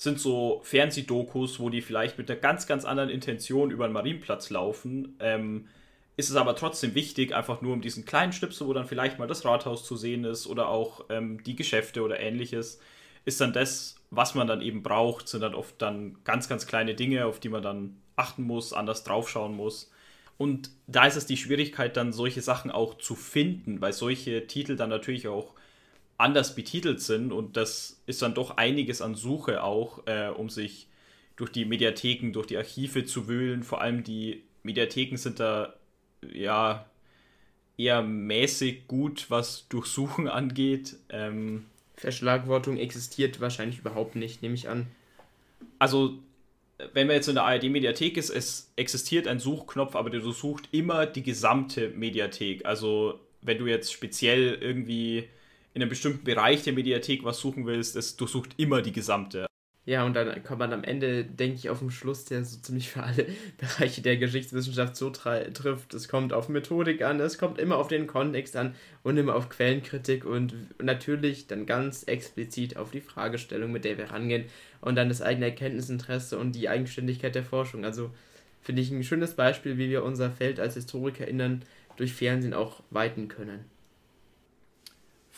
sind so Fernsehdokus, wo die vielleicht mit einer ganz, ganz anderen Intention über den Marienplatz laufen. Ähm, ist es aber trotzdem wichtig, einfach nur um diesen kleinen Schnipsel, wo dann vielleicht mal das Rathaus zu sehen ist oder auch ähm, die Geschäfte oder ähnliches, ist dann das, was man dann eben braucht, sind dann oft dann ganz, ganz kleine Dinge, auf die man dann achten muss, anders draufschauen muss. Und da ist es die Schwierigkeit, dann solche Sachen auch zu finden, weil solche Titel dann natürlich auch anders betitelt sind und das ist dann doch einiges an Suche auch, äh, um sich durch die Mediatheken, durch die Archive zu wühlen. Vor allem die Mediatheken sind da ja eher mäßig gut, was Durchsuchen angeht. Ähm, Verschlagwortung existiert wahrscheinlich überhaupt nicht, nehme ich an. Also wenn man jetzt in der ARD-Mediathek ist, es existiert ein Suchknopf, aber der sucht immer die gesamte Mediathek. Also wenn du jetzt speziell irgendwie in einem bestimmten Bereich der Mediathek was suchen willst, es durchsucht immer die gesamte. Ja, und dann kommt man am Ende, denke ich, auf den Schluss, der so ziemlich für alle Bereiche der Geschichtswissenschaft so trifft. Es kommt auf Methodik an, es kommt immer auf den Kontext an und immer auf Quellenkritik und natürlich dann ganz explizit auf die Fragestellung, mit der wir rangehen und dann das eigene Erkenntnisinteresse und die Eigenständigkeit der Forschung. Also finde ich ein schönes Beispiel, wie wir unser Feld als HistorikerInnen durch Fernsehen auch weiten können.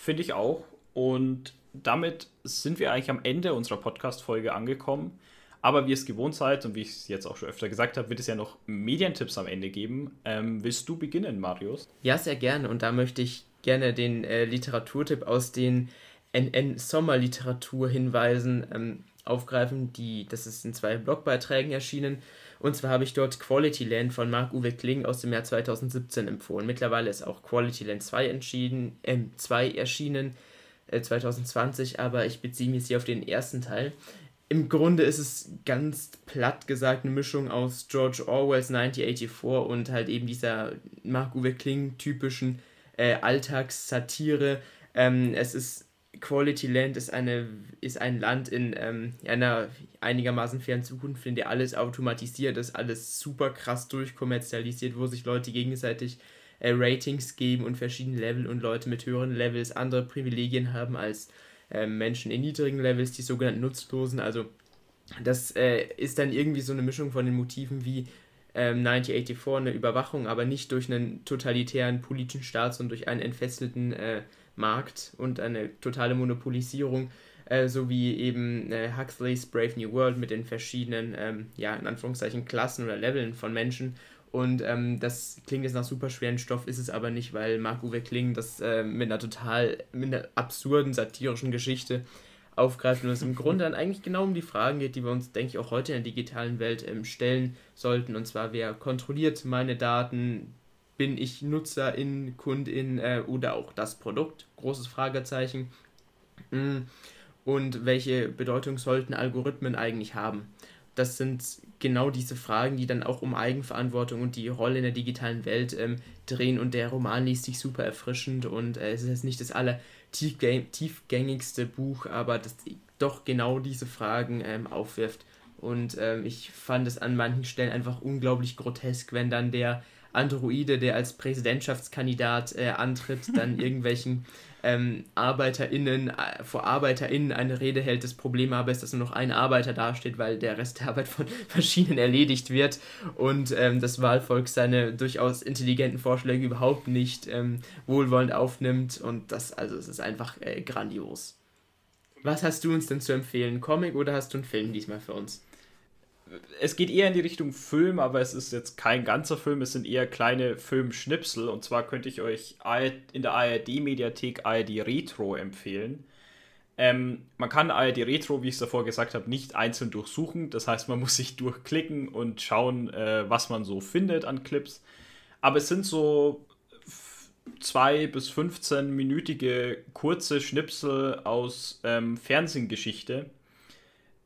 Finde ich auch. Und damit sind wir eigentlich am Ende unserer Podcast-Folge angekommen. Aber wie es gewohnt seid und wie ich es jetzt auch schon öfter gesagt habe, wird es ja noch Medientipps am Ende geben. Ähm, willst du beginnen, Marius? Ja, sehr gerne. Und da möchte ich gerne den äh, Literaturtipp aus den NN Sommerliteratur hinweisen. Ähm, aufgreifen. Die, das ist in zwei Blogbeiträgen erschienen. Und zwar habe ich dort Quality Land von Marc-Uwe Kling aus dem Jahr 2017 empfohlen. Mittlerweile ist auch Quality Land 2 entschieden, äh, 2 erschienen, äh, 2020, aber ich beziehe mich hier auf den ersten Teil. Im Grunde ist es ganz platt gesagt eine Mischung aus George Orwells 1984 und halt eben dieser Marc-Uwe Kling typischen äh, Alltagssatire. Ähm, es ist Quality Land ist, eine, ist ein Land in ähm, einer einigermaßen fernen Zukunft, in der alles automatisiert ist, alles super krass durchkommerzialisiert, wo sich Leute gegenseitig äh, Ratings geben und verschiedene Level und Leute mit höheren Levels andere Privilegien haben als äh, Menschen in niedrigen Levels, die sogenannten Nutzlosen. Also das äh, ist dann irgendwie so eine Mischung von den Motiven wie ähm, 1984, eine Überwachung, aber nicht durch einen totalitären politischen Staat, sondern durch einen entfesselten äh, Markt und eine totale Monopolisierung, äh, sowie eben äh, Huxleys Brave New World mit den verschiedenen, ähm, ja, in Anführungszeichen Klassen oder Leveln von Menschen. Und ähm, das klingt jetzt nach super schweren Stoff, ist es aber nicht, weil Marc-Uwe Kling das äh, mit einer total, mit einer absurden, satirischen Geschichte aufgreift und es im Grunde dann eigentlich genau um die Fragen geht, die wir uns, denke ich, auch heute in der digitalen Welt ähm, stellen sollten. Und zwar, wer kontrolliert meine Daten? Bin ich Nutzerin, Kundin äh, oder auch das Produkt? Großes Fragezeichen. Mm. Und welche Bedeutung sollten Algorithmen eigentlich haben? Das sind genau diese Fragen, die dann auch um Eigenverantwortung und die Rolle in der digitalen Welt ähm, drehen. Und der Roman liest sich super erfrischend und äh, es ist jetzt nicht das aller tiefgängigste Buch, aber das doch genau diese Fragen ähm, aufwirft. Und ähm, ich fand es an manchen Stellen einfach unglaublich grotesk, wenn dann der Androide, der als Präsidentschaftskandidat äh, antritt, dann irgendwelchen ähm, ArbeiterInnen, äh, vor ArbeiterInnen eine Rede hält. Das Problem aber ist, dass nur noch ein Arbeiter dasteht, weil der Rest der Arbeit von Maschinen erledigt wird und ähm, das Wahlvolk seine durchaus intelligenten Vorschläge überhaupt nicht ähm, wohlwollend aufnimmt und das, also es ist einfach äh, grandios. Was hast du uns denn zu empfehlen? Comic oder hast du einen Film diesmal für uns? Es geht eher in die Richtung Film, aber es ist jetzt kein ganzer Film, es sind eher kleine Filmschnipsel. Und zwar könnte ich euch in der ARD-Mediathek ARD Retro empfehlen. Ähm, man kann ARD Retro, wie ich es davor gesagt habe, nicht einzeln durchsuchen. Das heißt, man muss sich durchklicken und schauen, äh, was man so findet an Clips. Aber es sind so zwei bis 15-minütige kurze Schnipsel aus ähm, Fernsehgeschichte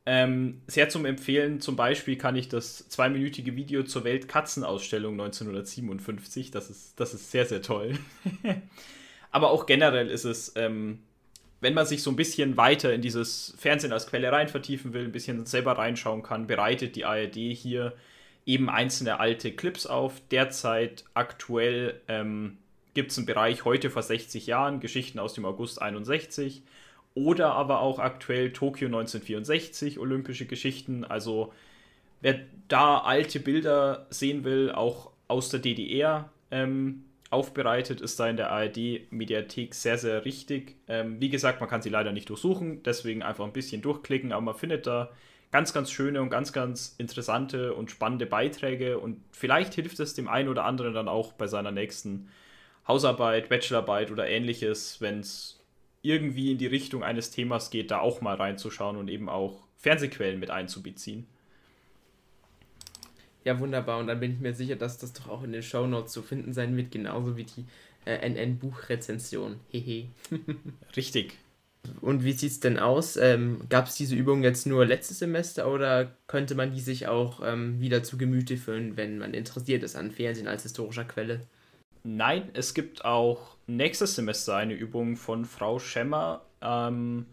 ähm, sehr zum Empfehlen, zum Beispiel kann ich das zweiminütige Video zur Weltkatzenausstellung 1957, das ist, das ist sehr, sehr toll. Aber auch generell ist es, ähm, wenn man sich so ein bisschen weiter in dieses Fernsehen als Quelle rein vertiefen will, ein bisschen selber reinschauen kann, bereitet die ARD hier eben einzelne alte Clips auf. Derzeit aktuell ähm, gibt es einen Bereich heute vor 60 Jahren, Geschichten aus dem August 61 oder aber auch aktuell Tokio 1964, Olympische Geschichten. Also wer da alte Bilder sehen will, auch aus der DDR ähm, aufbereitet, ist da in der ARD-Mediathek sehr, sehr richtig. Ähm, wie gesagt, man kann sie leider nicht durchsuchen, deswegen einfach ein bisschen durchklicken, aber man findet da ganz, ganz schöne und ganz, ganz interessante und spannende Beiträge und vielleicht hilft es dem einen oder anderen dann auch bei seiner nächsten Hausarbeit, Bachelorarbeit oder ähnliches, wenn es irgendwie in die Richtung eines Themas geht, da auch mal reinzuschauen und eben auch Fernsehquellen mit einzubeziehen. Ja, wunderbar. Und dann bin ich mir sicher, dass das doch auch in den Show Notes zu finden sein wird, genauso wie die äh, NN-Buchrezension. Hehe. Richtig. Und wie sieht es denn aus? Ähm, Gab es diese Übung jetzt nur letztes Semester oder könnte man die sich auch ähm, wieder zu Gemüte führen, wenn man interessiert ist an Fernsehen als historischer Quelle? Nein, es gibt auch nächstes Semester eine Übung von Frau Schemmer. Ähm,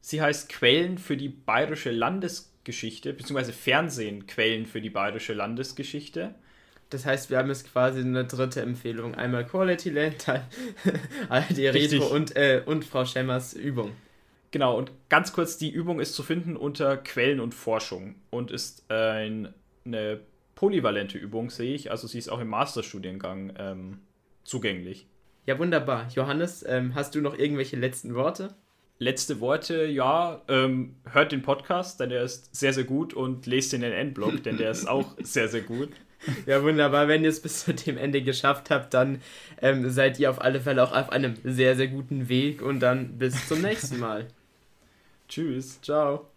sie heißt Quellen für die bayerische Landesgeschichte, beziehungsweise Fernsehen Quellen für die bayerische Landesgeschichte. Das heißt, wir haben jetzt quasi eine dritte Empfehlung. Einmal Quality Land, dann ARD Retro und, äh, und Frau Schemmers Übung. Genau, und ganz kurz, die Übung ist zu finden unter Quellen und Forschung und ist ein, eine polyvalente Übung, sehe ich. Also sie ist auch im Masterstudiengang ähm, zugänglich. Ja, wunderbar. Johannes, ähm, hast du noch irgendwelche letzten Worte? Letzte Worte, ja. Ähm, hört den Podcast, denn der ist sehr, sehr gut und lest den Endblog, denn der ist auch sehr, sehr gut. Ja, wunderbar. Wenn ihr es bis zu dem Ende geschafft habt, dann ähm, seid ihr auf alle Fälle auch auf einem sehr, sehr guten Weg und dann bis zum nächsten Mal. Tschüss. Ciao.